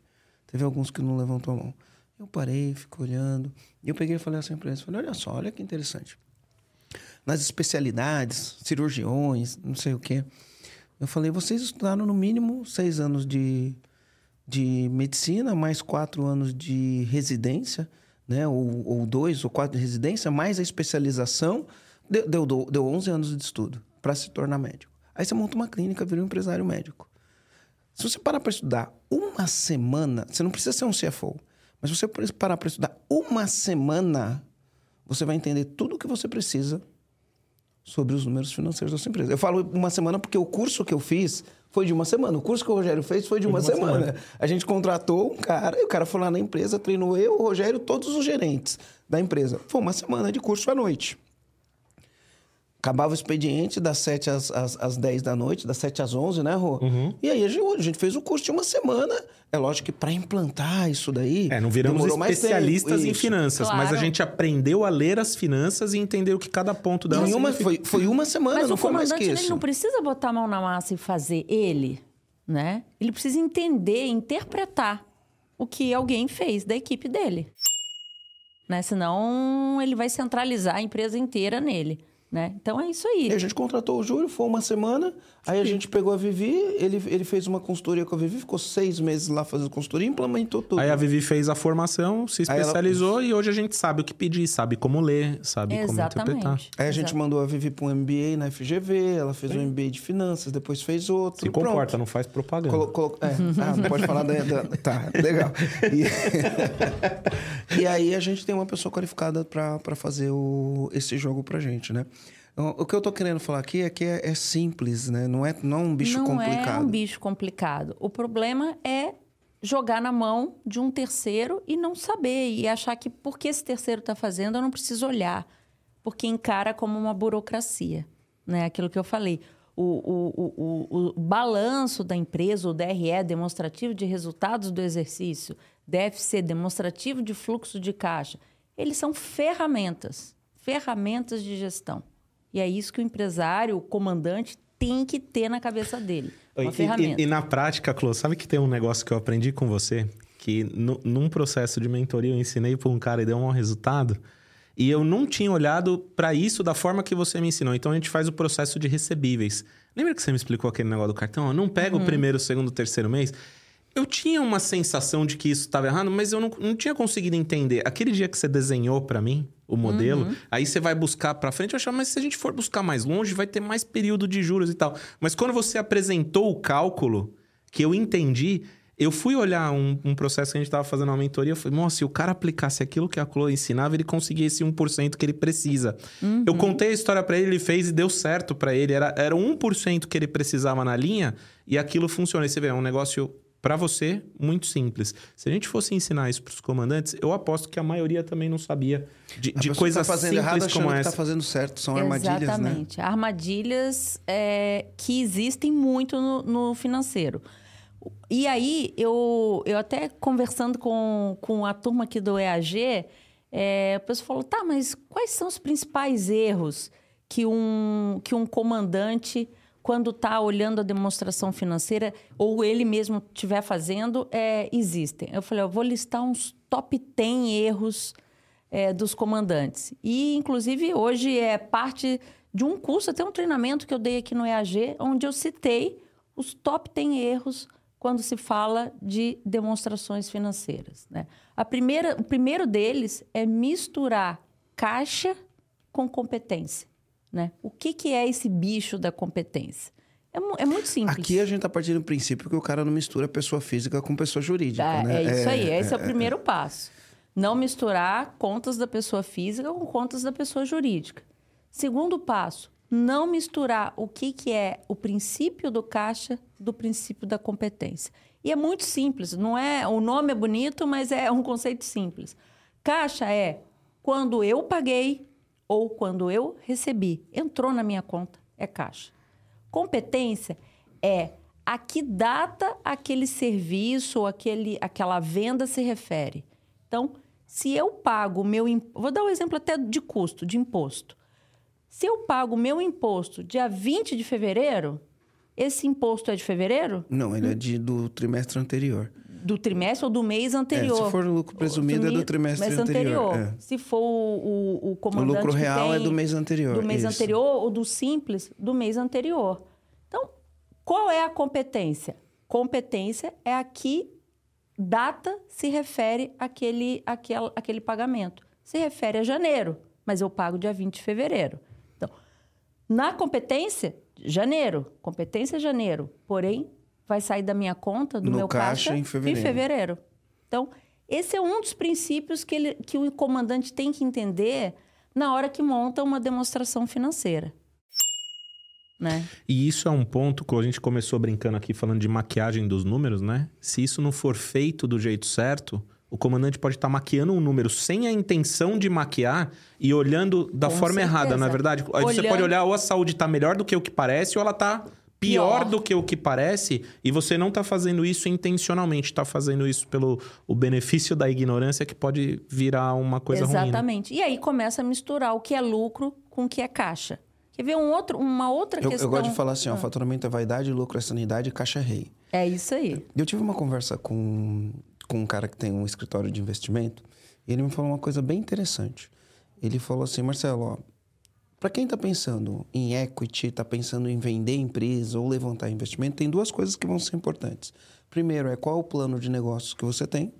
Teve alguns que não levantou a mão. Eu parei, fico olhando. E eu peguei e falei assim para eles: falei, olha só, olha que interessante nas especialidades, cirurgiões, não sei o quê. Eu falei, vocês estudaram no mínimo seis anos de, de medicina, mais quatro anos de residência, né? Ou, ou dois ou quatro de residência, mais a especialização. Deu, deu, deu 11 anos de estudo para se tornar médico. Aí você monta uma clínica, vira um empresário médico. Se você parar para estudar uma semana, você não precisa ser um CFO, mas se você parar para estudar uma semana, você vai entender tudo o que você precisa sobre os números financeiros da sua empresa. Eu falo uma semana porque o curso que eu fiz foi de uma semana. O curso que o Rogério fez foi de, uma, de uma semana. semana. A gente contratou um cara e o cara foi lá na empresa, treinou eu, o Rogério, todos os gerentes da empresa. Foi uma semana de curso à noite. Acabava o expediente das 7 às, às, às 10 da noite, das 7 às 11, né, Rô? Uhum. E aí a gente, a gente, fez o curso de uma semana. É lógico que para implantar isso daí. É, não viramos especialistas em finanças, claro. mas a gente aprendeu a ler as finanças e entender o que cada ponto delas uma, foi, foi uma semana, mas não foi mais que isso. Ele não precisa botar a mão na massa e fazer ele, né? Ele precisa entender, interpretar o que alguém fez da equipe dele. Né? Senão ele vai centralizar a empresa inteira nele. Né? Então é isso aí. E a gente contratou o Júlio, foi uma semana. Aí a gente pegou a Vivi, ele, ele fez uma consultoria com a Vivi, ficou seis meses lá fazendo consultoria e implementou tudo. Aí a Vivi fez a formação, se especializou ela... e hoje a gente sabe o que pedir, sabe como ler, sabe Exatamente. como interpretar. Aí a gente Exato. mandou a Vivi para um MBA na FGV, ela fez Sim. um MBA de finanças, depois fez outro. Se comporta, pronto. não faz propaganda. Colo, colo... É, ah, não pode falar da, da... Tá, legal. E... e aí a gente tem uma pessoa qualificada para fazer o... esse jogo pra gente, né? O que eu estou querendo falar aqui é que é, é, simples, né? Não é, não é um bicho não complicado. Não é um bicho complicado. O problema é jogar na mão de um terceiro e não saber. E achar que porque esse terceiro está fazendo, eu não preciso olhar. Porque encara como uma burocracia. Né? Aquilo que eu falei. O, o, o, o, balanço da empresa, o DRE, demonstrativo de resultados do exercício, DFC, demonstrativo de fluxo de caixa, eles são ferramentas, ferramentas de gestão. E é isso que o empresário, o comandante, tem que ter na cabeça dele. Uma e, ferramenta. E, e, na prática, Clô, sabe que tem um negócio que eu aprendi com você? que no, num processo de mentoria eu ensinei para um cara e deu um resultado. E eu não tinha olhado para isso da forma que você me ensinou. Então a gente faz o processo de recebíveis. Lembra que você me explicou aquele negócio do cartão? Eu não pega uhum. o primeiro, o segundo, o terceiro mês. Eu tinha uma sensação de que isso estava errado, mas eu não, não tinha conseguido entender. Aquele dia que você desenhou para mim o modelo, uhum. aí você vai buscar para frente, eu achava, mas se a gente for buscar mais longe, vai ter mais período de juros e tal. Mas quando você apresentou o cálculo, que eu entendi, eu fui olhar um, um, processo que a gente estava fazendo uma mentoria, eu falei, nossa, se o cara aplicasse aquilo que a Chloe ensinava, ele conseguia esse 1% que ele precisa. Uhum. Eu contei a história para ele, ele fez e deu certo para ele. Era, era 1% que ele precisava na linha e aquilo funciona. E você vê, é um negócio para você muito simples. Se a gente fosse ensinar isso para os comandantes, eu aposto que a maioria também não sabia de, de coisas tá fazendo simples errado, como essa. Que tá fazendo certo, são armadilhas, né? Exatamente. né? Armadilhas é, que existem muito no, no financeiro. E aí, eu, eu até conversando com, com a turma aqui do EAG, é, a pessoa falou: tá, mas quais são os principais erros que um, que um comandante, quando está olhando a demonstração financeira, ou ele mesmo estiver fazendo, é, existem? Eu falei: eu vou listar uns top 10 erros é, dos comandantes. E, inclusive, hoje é parte de um curso, até um treinamento que eu dei aqui no EAG, onde eu citei os top 10 erros quando se fala de demonstrações financeiras. Né? A primeira, o primeiro deles é misturar caixa com competência. Né? O que, que é esse bicho da competência? É, é muito simples. Aqui a gente está partindo do princípio que o cara não mistura pessoa física com pessoa jurídica. É, né? é isso aí, é, esse é, é o primeiro passo. Não misturar contas da pessoa física com contas da pessoa jurídica. Segundo passo, não misturar o que, que é o princípio do caixa do princípio da competência. E é muito simples, não é? O nome é bonito, mas é um conceito simples. Caixa é quando eu paguei ou quando eu recebi, entrou na minha conta, é caixa. Competência é a que data aquele serviço ou aquele, aquela venda se refere. Então, se eu pago o meu. Vou dar um exemplo até de custo, de imposto. Se eu pago o meu imposto dia 20 de fevereiro, esse imposto é de fevereiro? Não, ele hum. é de, do trimestre anterior. Do trimestre ou do mês anterior? É, se for o lucro presumido, é do trimestre mês anterior. anterior. É. Se for o, o, o comandante. O lucro real é do mês anterior. Do mês isso. anterior ou do simples, do mês anterior. Então, qual é a competência? Competência é a que data se refere àquele, àquele, àquele pagamento. Se refere a janeiro, mas eu pago dia 20 de fevereiro. Na competência, janeiro. Competência janeiro. Porém, vai sair da minha conta, do no meu caixa, caixa em, fevereiro. em fevereiro. Então, esse é um dos princípios que, ele, que o comandante tem que entender na hora que monta uma demonstração financeira. Né? E isso é um ponto que a gente começou brincando aqui falando de maquiagem dos números, né? Se isso não for feito do jeito certo, o comandante pode estar tá maquiando um número sem a intenção de maquiar e olhando da Com forma certeza. errada, não é verdade? Aí Olhando... você pode olhar ou a saúde está melhor do que o que parece ou ela está pior, pior, do que o que parece e você não está fazendo isso intencionalmente, está fazendo isso pelo o benefício da ignorância que pode virar uma coisa Exatamente. ruim. Né? Exatamente. Né? E aí começa a misturar o que é lucro com o que é caixa. Quer ver um outro, uma outra eu, questão? Eu gosto de falar assim, ó, ah. faturamento é vaidade, lucro é sanidade, caixa é rei. É isso aí. Eu tive uma conversa com com um cara que tem um escritório de investimento e ele me falou uma coisa bem interessante. Ele falou assim, Marcelo, para quem está pensando em equity, está pensando em vender empresa ou levantar investimento, tem duas coisas que vão ser importantes. Primeiro é qual o plano de negócios que você tem.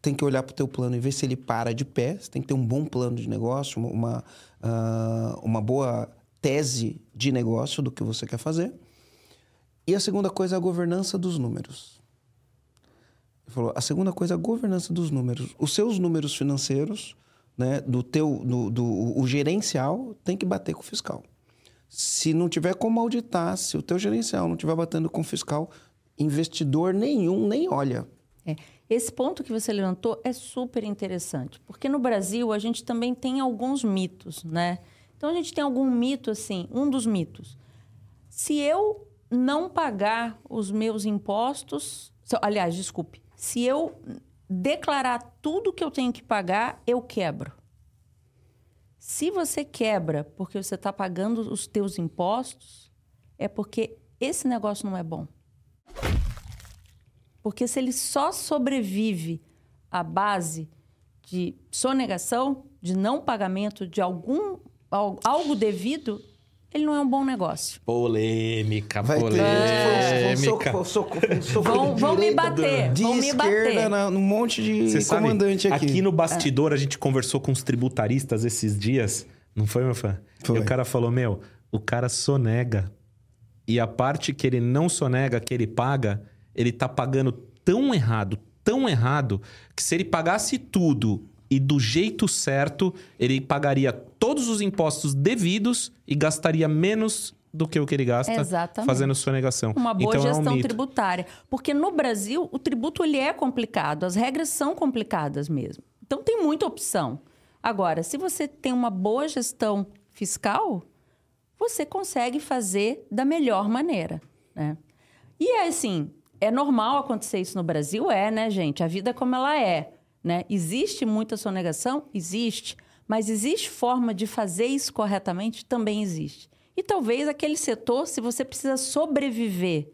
Tem que olhar para o teu plano e ver se ele para de pé. Você tem que ter um bom plano de negócio, uma, uh, uma boa tese de negócio do que você quer fazer. E a segunda coisa é a governança dos números. Ele falou, a segunda coisa é a governança dos números. Os seus números financeiros, né, do teu, do, do, o gerencial tem que bater com o fiscal. Se não tiver como auditar, se o teu gerencial não estiver batendo com o fiscal, investidor nenhum nem olha. É. Esse ponto que você levantou é super interessante, porque no Brasil a gente também tem alguns mitos, né? Então a gente tem algum mito assim, um dos mitos. Se eu não pagar os meus impostos, aliás, desculpe, se eu declarar tudo que eu tenho que pagar, eu quebro. Se você quebra porque você está pagando os teus impostos, é porque esse negócio não é bom. Porque se ele só sobrevive à base de sonegação, de não pagamento de algum algo devido, ele não é um bom negócio. Polêmica, Vai polêmica. ter Vão, vão me bater, de vão me bater. na, num monte de Você sabe, comandante aqui. aqui no bastidor a gente conversou com os tributaristas esses dias, não foi, meu fã? Foi. E o cara falou, meu, o cara sonega. E a parte que ele não sonega, que ele paga, ele tá pagando tão errado, tão errado, que se ele pagasse tudo e do jeito certo, ele pagaria todos os impostos devidos e gastaria menos do que o que ele gasta Exatamente. fazendo sonegação. Uma boa então, é um gestão tributária. Porque no Brasil, o tributo ele é complicado, as regras são complicadas mesmo. Então tem muita opção. Agora, se você tem uma boa gestão fiscal, você consegue fazer da melhor maneira. Né? E é assim, é normal acontecer isso no Brasil? É, né, gente? A vida é como ela é. Né? Existe muita sonegação? Existe. Mas existe forma de fazer isso corretamente? Também existe. E talvez aquele setor, se você precisa sobreviver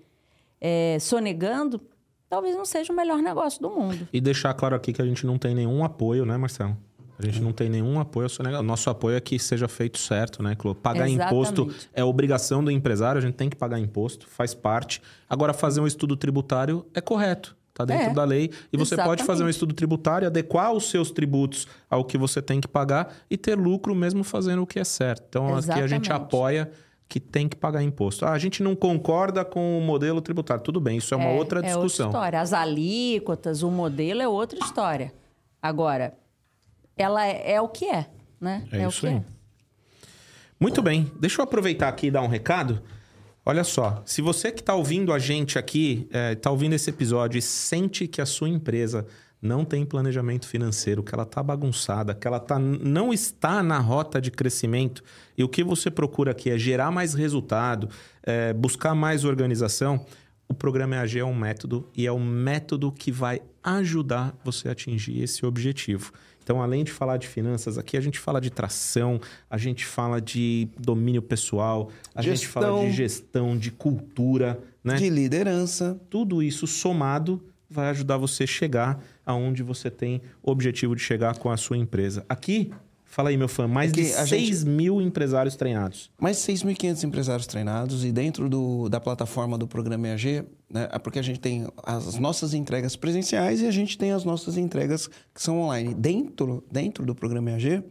é, sonegando, talvez não seja o melhor negócio do mundo. E deixar claro aqui que a gente não tem nenhum apoio, né, Marcelo? A gente não tem nenhum apoio ao sonegação. Nosso apoio é que seja feito certo, né, Clô? Pagar Exatamente. imposto é obrigação do empresário, a gente tem que pagar imposto, faz parte. Agora, fazer um estudo tributário é correto. Tá dentro É, da lei. E você pode fazer um exatamente. estudo tributário, adequar os seus tributos ao que você tem que pagar e ter lucro mesmo fazendo o que é certo. Então, aqui a gente Exatamente. apoia que tem que pagar imposto. Ah, a gente não concorda com o modelo tributário. Tudo bem, isso é uma outra É outra discussão. história. As alíquotas, o modelo é outra história. Agora, ela é, é o que é, né? É o isso que aí. é. Muito bem, deixa eu aproveitar aqui e dar um recado. Olha só, se você que está ouvindo a gente aqui, está ouvindo esse episódio e sente que a sua empresa não tem planejamento financeiro, que ela está bagunçada, que ela tá, não está na rota de crescimento e o que você procura aqui é gerar mais resultado, é, buscar mais organização, o programa EAG é um método e é um método que vai ajudar você a atingir esse objetivo. Então, além de falar de finanças, aqui a gente fala de tração, a gente fala de domínio pessoal, a gente fala Gestão. de gestão, de cultura, né? De liderança. Tudo isso somado vai ajudar você a chegar aonde você tem o objetivo de chegar com a sua empresa. Aqui, fala aí, meu fã, mais Aqui, de a 6 gente- mil empresários treinados. Mais de 6.500 empresários treinados e dentro do, da plataforma do programa EAG, né, é porque a gente tem as nossas entregas presenciais e a gente tem as nossas entregas que são online. Dentro, dentro do programa EAG,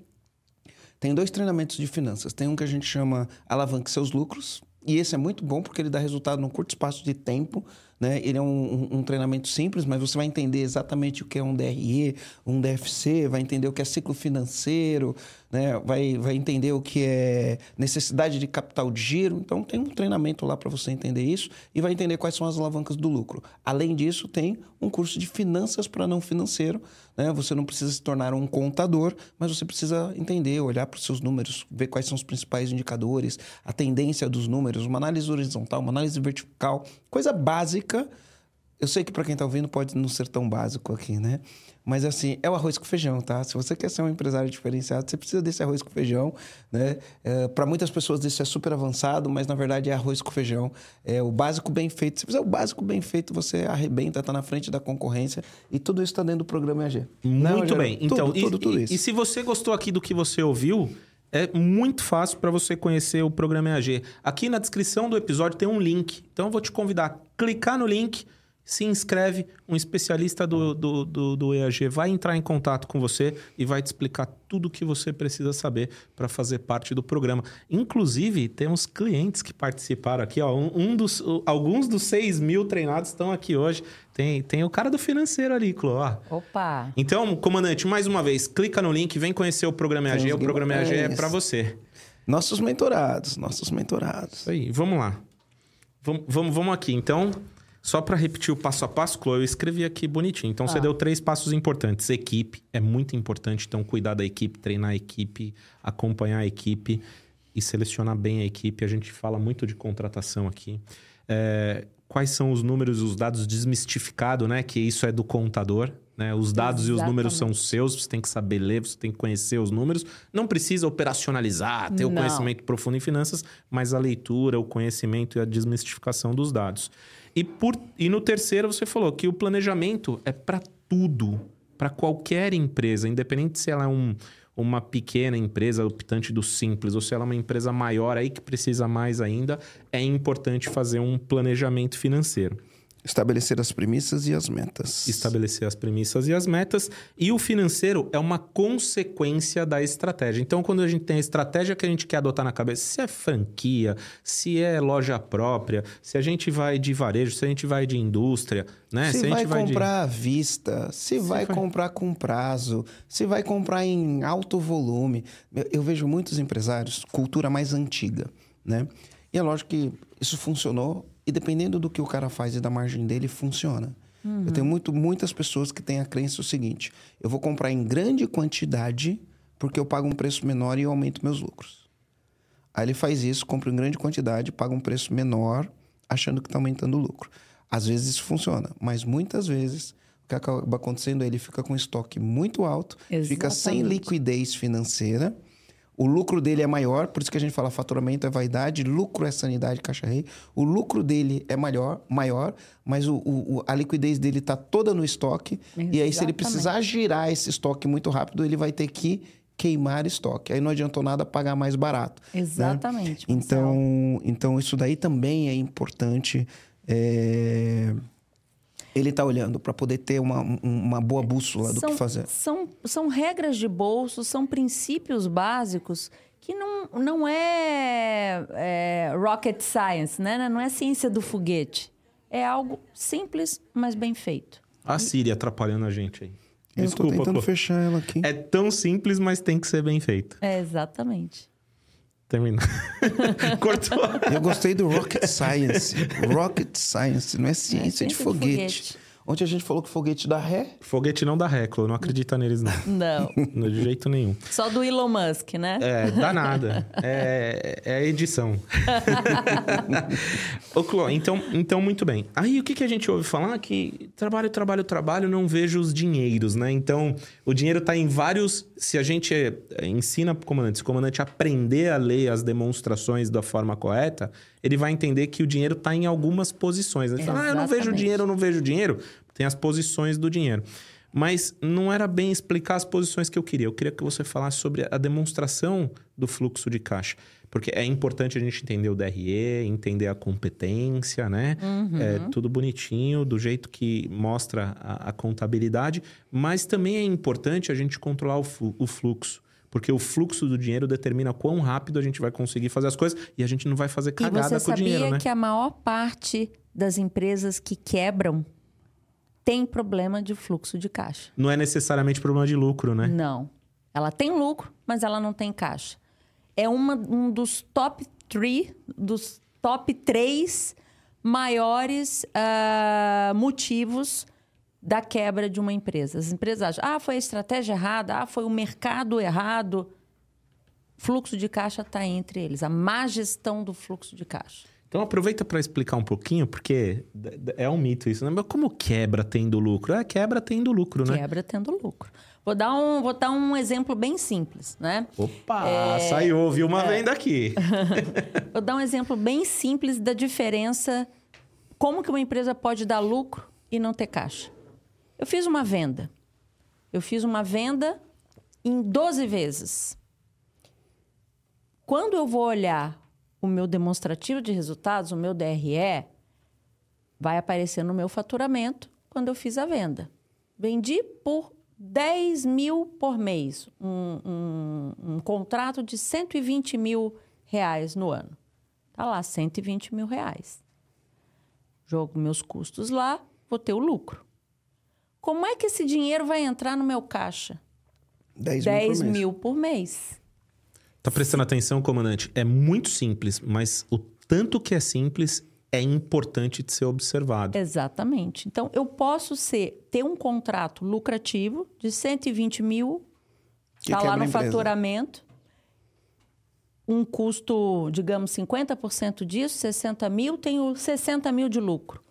tem dois treinamentos de finanças. Tem um que a gente chama Alavanque Seus Lucros, e esse é muito bom porque ele dá resultado num curto espaço de tempo. Né? Ele é um, um- um treinamento simples, mas você vai entender exatamente o que é um DRE, um DFC, vai entender o que é ciclo financeiro, né? vai, vai entender o que é necessidade de capital de giro. Então, tem um treinamento lá para você entender isso e vai entender quais são as alavancas do lucro. Além disso, tem um curso de finanças para não financeiro. Né? Você não precisa se tornar um contador, mas você precisa entender, olhar para os seus números, ver quais são os principais indicadores, a tendência dos números, uma análise horizontal, uma análise vertical, coisa básica. Eu sei que para quem está ouvindo pode não ser tão básico aqui, né? Mas assim, é o arroz com feijão, tá? Se você quer ser um empresário diferenciado, você precisa desse arroz com feijão, né? para muitas pessoas isso é super avançado, mas na verdade é arroz com feijão. É o básico bem feito. Se fizer o básico bem feito, você arrebenta, está na frente da concorrência e tudo isso está dentro do programa EAG. Muito Rogério? bem. Então, tudo, e, tudo, tudo e- isso. e se você gostou aqui do que você ouviu, é muito fácil para você conhecer o programa EAG. Aqui na descrição do episódio tem um link. Então eu vou te convidar a clicar no link, se inscreve, um especialista do, do, do, do EAG vai entrar em contato com você e vai te explicar tudo o que você precisa saber para fazer parte do programa. Inclusive, temos clientes que participaram aqui. Ó, um, um dos, alguns dos 6 mil treinados estão aqui hoje. Tem, tem o cara do financeiro ali, Clô. ó. Opa! Então, comandante, mais uma vez, clica no link, vem conhecer o programa EAG. O programa EAG é para você. Nossos mentorados, nossos mentorados. Isso aí, vamos lá. Vamos, vamos, vamos aqui. Então, só para repetir o passo a passo, Chloe, eu escrevi aqui bonitinho. Então, você Ah. deu três passos importantes. Equipe é muito importante. Então, cuidar da equipe, treinar a equipe, acompanhar a equipe e selecionar bem a equipe. A gente fala muito de contratação aqui. É, quais são os números, os dados desmistificados, né? Que isso é do contador. Né? Os dados e os números são Exatamente. seus, você tem que saber ler, você tem que conhecer os números. Não precisa operacionalizar, ter o Não. conhecimento profundo em finanças, mas a leitura, o conhecimento e a desmistificação dos dados. E, por, e no terceiro, você falou que o planejamento é para tudo, para qualquer empresa, independente se ela é um, uma pequena empresa optante do simples ou se ela é uma empresa maior aí que precisa mais ainda, é importante fazer um planejamento financeiro. Estabelecer as premissas e as metas. Estabelecer as premissas e as metas. E o financeiro é uma consequência da estratégia. Então, quando a gente tem a estratégia que a gente quer adotar na cabeça, se é franquia, se é loja própria, se a gente vai de varejo, se a gente vai de indústria, né? Se, se vai, vai comprar de... à vista, se, se vai, vai, comprar com prazo, se vai comprar em alto volume. Eu, eu vejo muitos empresários, cultura mais antiga, né? E é lógico que isso funcionou e dependendo do que o cara faz e da margem dele, funciona. Uhum. Eu tenho muito, muitas pessoas que têm a crença o seguinte: eu vou comprar em grande quantidade porque eu pago um preço menor e eu aumento meus lucros. Aí ele faz isso, compra em grande quantidade, paga um preço menor, achando que está aumentando o lucro. Às vezes isso funciona, mas muitas vezes o que acaba acontecendo é ele fica com estoque muito alto, Exatamente. fica sem liquidez financeira o lucro dele é maior, por isso que a gente fala faturamento é vaidade, lucro é sanidade, caixa rei. O lucro dele é maior, maior mas o, o a liquidez dele está toda no estoque. Exatamente. E aí, se ele precisar girar esse estoque muito rápido, ele vai ter que queimar estoque. Aí não adiantou nada pagar mais barato. Né? Exatamente. Né? Então, então, isso daí também é importante. É ele está olhando para poder ter uma, uma boa bússola do são, que fazer. São, são regras de bolso, são princípios básicos que não, não é, é rocket science, né? não é ciência do foguete. É algo simples, mas bem feito. A Siri atrapalhando a gente aí. Eu Desculpa, tô tentando pô. fechar ela aqui. É tão simples, mas tem que ser bem feito. É, exatamente. Terminou. Cortou. Eu gostei do Rocket Science. Rocket Science, não é ciência, é ciência de, foguete. de foguete. Ontem a gente falou que foguete dá ré. Foguete não dá ré, Clô. Não acredita neles, não. Não. De jeito nenhum. Só do Elon Musk, né? É, dá nada. É, é a edição. Ô, Clô, então, então, muito bem. Aí, o que, que a gente ouve falar? Que trabalho, trabalho, trabalho, não vejo os dinheiros, né? Então, o dinheiro está em vários... Se a gente é, ensina o comandante, se o comandante aprender a ler as demonstrações da forma correta ele vai entender que o dinheiro está em algumas posições. Ele fala, ah, eu não vejo dinheiro, eu não vejo dinheiro. Tem as posições do dinheiro. Mas não era bem explicar as posições que eu queria. Eu queria que você falasse sobre a demonstração do fluxo de caixa. Porque é importante a gente entender o DRE, entender a competência, né? Uhum. É tudo bonitinho, do jeito que mostra a, a, contabilidade. Mas também é importante a gente controlar o, o fluxo. Porque o fluxo do dinheiro determina quão rápido a gente vai conseguir fazer as coisas e a gente não vai fazer cagada com o dinheiro, né? E você sabia que a maior parte das empresas que quebram tem problema de fluxo de caixa. Não é necessariamente problema de lucro, né? Não. Ela tem lucro, mas ela não tem caixa. É uma, um dos top three, dos top três maiores uh, motivos da quebra de uma empresa. As empresas acham, ah, foi a estratégia errada, ah, foi o mercado errado. Fluxo de caixa está entre eles, a má gestão do fluxo de caixa. Então aproveita para explicar um pouquinho, porque é um mito isso, né? Mas como quebra tendo lucro? É quebra tendo lucro, né? Quebra tendo lucro. Vou dar um, vou dar um exemplo bem simples, né? Opa, é... saiu, viu uma é... venda aqui. vou dar um exemplo bem simples da diferença, como que uma empresa pode dar lucro e não ter caixa. Eu fiz uma venda. Eu fiz uma venda em 12 vezes. Quando eu vou olhar o meu demonstrativo de resultados, o meu DRE, vai aparecer no meu faturamento quando eu fiz a venda. Vendi por 10 mil por mês, um, um, um contrato de 120 mil reais no ano. Tá lá, 120 mil reais. Jogo meus custos lá, vou ter o lucro. Como é que esse dinheiro vai entrar no meu caixa? 10, 10 mil, por mês. Tá prestando atenção, comandante? É muito simples, mas o tanto que é simples é importante de ser observado. Exatamente. Então, eu posso ser, ter um contrato lucrativo de 120 mil, que tá lá no faturamento, um custo, digamos, 50% disso, 60 mil, tenho 60 mil de lucro.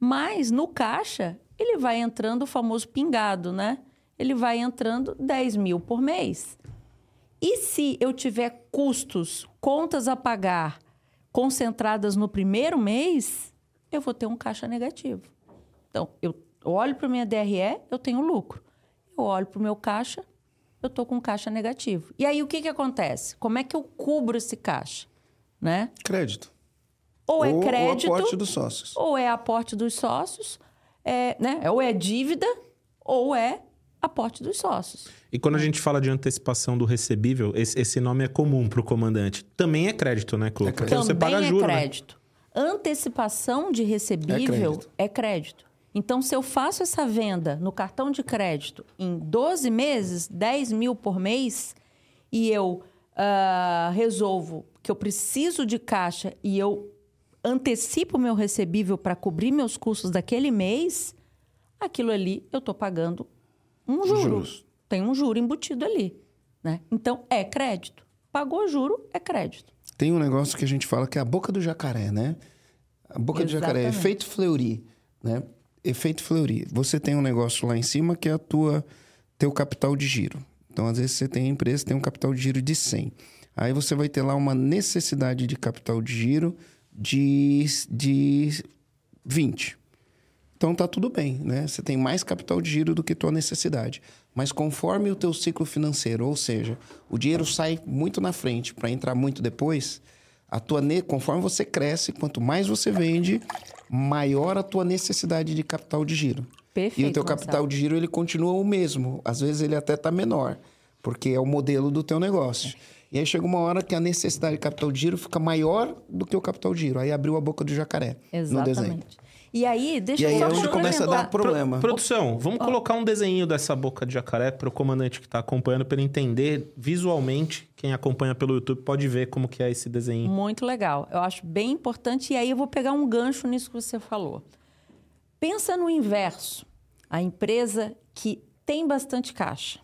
Mas no caixa, ele vai entrando o famoso pingado, né? Ele vai entrando 10 mil por mês. E se eu tiver custos, contas a pagar concentradas no primeiro mês, eu vou ter um caixa negativo. Então, eu olho para minha DRE, eu tenho lucro. Eu olho para o meu caixa, eu estou com caixa negativo. E aí, o que, que acontece? Como é que eu cubro esse caixa? Né? Crédito. Ou é crédito... Ou aporte dos sócios. Ou é aporte dos sócios, é, né? ou é dívida, ou é aporte dos sócios. E quando a gente fala de antecipação do recebível, esse, esse nome é comum para o comandante. Também é crédito, né, Clô? É Porque crédito. você paga Também juro, é né? crédito. Antecipação de recebível crédito. é crédito. Então, se eu faço essa venda no cartão de crédito em 12 meses, 10 mil por mês, e eu ah, resolvo que eu preciso de caixa e eu antecipo o meu recebível para cobrir meus custos daquele mês, aquilo ali eu estou pagando um juro. Juros. Tem um juro embutido ali. Né? Então, é crédito. Pagou juro, é crédito. Tem um negócio que a gente fala que é a boca do jacaré, né? A boca do jacaré, Exatamente. efeito Fleury, né? Efeito Fleury. Você tem um negócio lá em cima que é a tua teu capital de giro. Então, às vezes você tem a empresa tem um capital de giro de 100. Aí você vai ter lá uma necessidade de capital de giro de, de 20. Então tá tudo bem, né? Você tem mais capital de giro do que tua necessidade. Mas conforme o teu ciclo financeiro, ou seja, o dinheiro sai muito na frente para entrar muito depois, a tua ne... conforme você cresce, quanto mais você vende, maior a tua necessidade de capital de giro. Perfeito, E o teu capital de giro ele continua o mesmo. Às vezes ele até tá menor, porque é o modelo do teu negócio. E aí chega uma hora que a necessidade de capital de giro fica maior do que o capital de giro. Aí abriu a boca do jacaré no desenho. Exatamente. E aí, deixa E aí eu é só onde começa a dar problema. Produção, vamos colocar um desenho dessa boca de jacaré para o comandante que está acompanhando, para ele entender visualmente. Quem acompanha pelo YouTube pode ver como que é esse desenho. Muito legal. Eu acho bem importante. E aí eu vou pegar um gancho nisso que você falou. Pensa no inverso. A empresa que tem bastante caixa.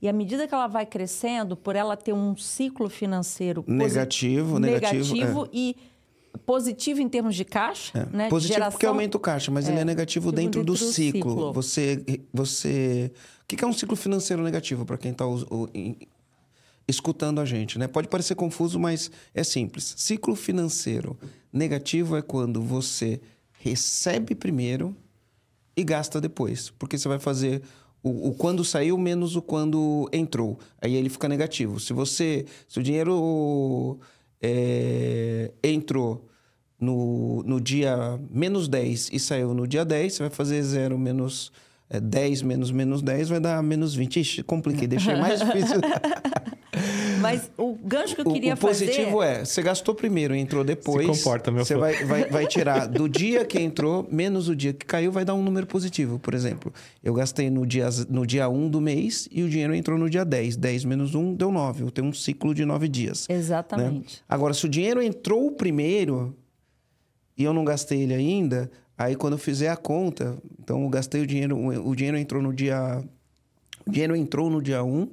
E à medida que ela vai crescendo, por ela ter um ciclo financeiro Negativo, negativo, negativo e positivo em termos de caixa, É. né? Positivo Geração- porque aumenta o caixa, mas ele é negativo Negativo dentro, do, dentro do ciclo. ciclo. Você, você, o que que é um ciclo financeiro negativo para quem está escutando a gente, né? Pode parecer confuso, mas é simples. Ciclo financeiro negativo é quando você recebe primeiro e gasta depois, porque você vai fazer o, o quando saiu menos o quando entrou. Aí ele fica negativo. Se você, se o dinheiro é, entrou no, no dia menos 10 e saiu no dia 10, você vai fazer zero menos é, 10 menos menos 10 vai dar menos 20. Ixi, compliquei, deixei mais difícil. Mas o gancho que eu queria o, positivo fazer... é, você gastou primeiro e entrou depois. Se comporta, meu Você fã. vai, vai, vai tirar do dia que entrou, menos o dia que caiu, vai dar um número positivo. Por exemplo, eu gastei no dia, no dia 1 do mês e o dinheiro entrou no dia 10. 10 menos 1 deu 9. Eu tenho um ciclo de 9 dias. né? Exatamente. Agora, se o dinheiro entrou primeiro e eu não gastei ele ainda, aí quando eu fizer a conta, então eu gastei o dinheiro, o dinheiro entrou no dia. O dinheiro entrou no dia 1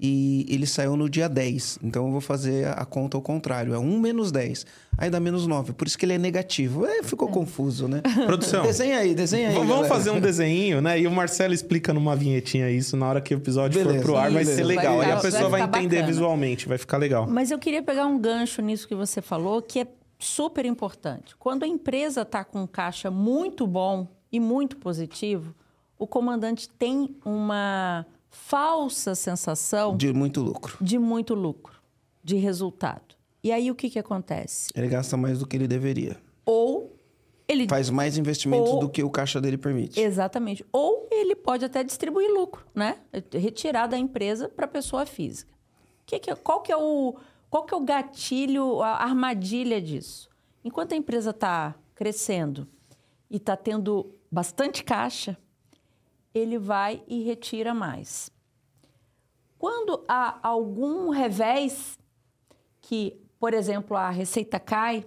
e ele saiu no dia 10. Então eu vou fazer a conta ao contrário. É 1 menos 10. Aí dá menos 9. Por isso que ele é negativo. É, ficou confuso, né? Produção. Desenha aí, desenha aí. Vamos galera. fazer um desenho, né? E o Marcelo explica numa vinhetinha isso na hora que o episódio Beleza, for pro ar, vai beleza. ser Vai legal. Aí ficar- a pessoa vai vai, entender bacana. visualmente, vai ficar legal. Mas eu queria pegar um gancho nisso que você falou, que é super importante. Quando a empresa está com um caixa muito bom e muito positivo, o comandante tem uma falsa sensação De muito lucro. de muito lucro, de resultado. E aí o que, que acontece? Ele gasta mais do que ele deveria. Ou ele Faz mais investimentos Ou- do que o caixa dele permite. Exatamente. Ou ele pode até distribuir lucro, né? Retirar da empresa para a pessoa física. Que que é- qual, que é o, qual que é o gatilho, a armadilha disso? Enquanto a empresa está crescendo e está tendo bastante caixa, ele vai e retira mais. Quando há algum revés que, por exemplo, a receita cai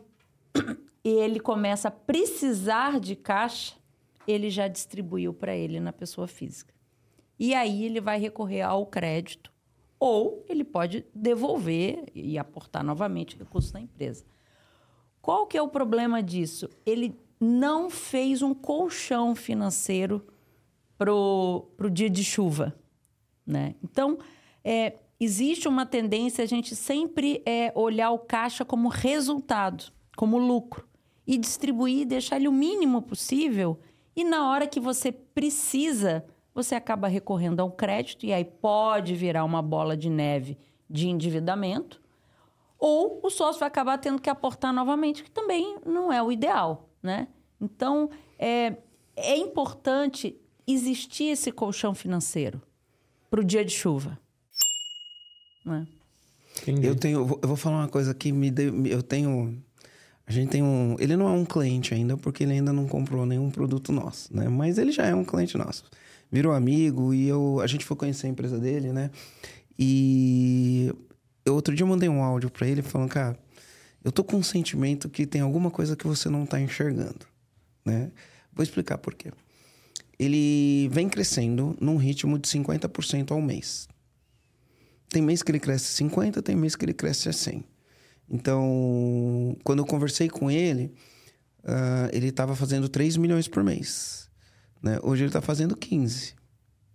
e ele começa a precisar de caixa, ele já distribuiu para ele na pessoa física. E aí ele vai recorrer ao crédito ou ele pode devolver e aportar novamente recursos na empresa. Qual que é o problema disso? Ele não fez um colchão financeiro para o dia de chuva. Né? Então, é, existe uma tendência a gente sempre é, olhar o caixa como resultado, como lucro. e distribuir, deixar ele o mínimo possível. E na hora que você precisa, você acaba recorrendo ao crédito e aí pode virar uma bola de neve de endividamento. Ou o sócio vai acabar tendo que aportar novamente, que também não é o ideal, né? Então, é, é importante existir esse colchão financeiro para o dia de chuva. Né? Eu tenho, eu vou falar uma coisa que me deu, eu tenho, a gente tem um, ele não é um cliente ainda porque ele ainda não comprou nenhum produto nosso, né? Mas ele já é um cliente nosso. Virou amigo e eu, a gente foi conhecer a empresa dele, né? E eu, outro dia eu mandei um áudio para ele falando, cara, eu tô com um sentimento que tem alguma coisa que você não tá enxergando, né? Vou explicar por quê. Ele vem crescendo num ritmo de 50% ao mês. Tem mês que ele cresce 50, tem mês que ele cresce a 100. Então, quando eu conversei com ele, uh, ele estava fazendo 3 milhões por mês. Né? Hoje ele está fazendo 15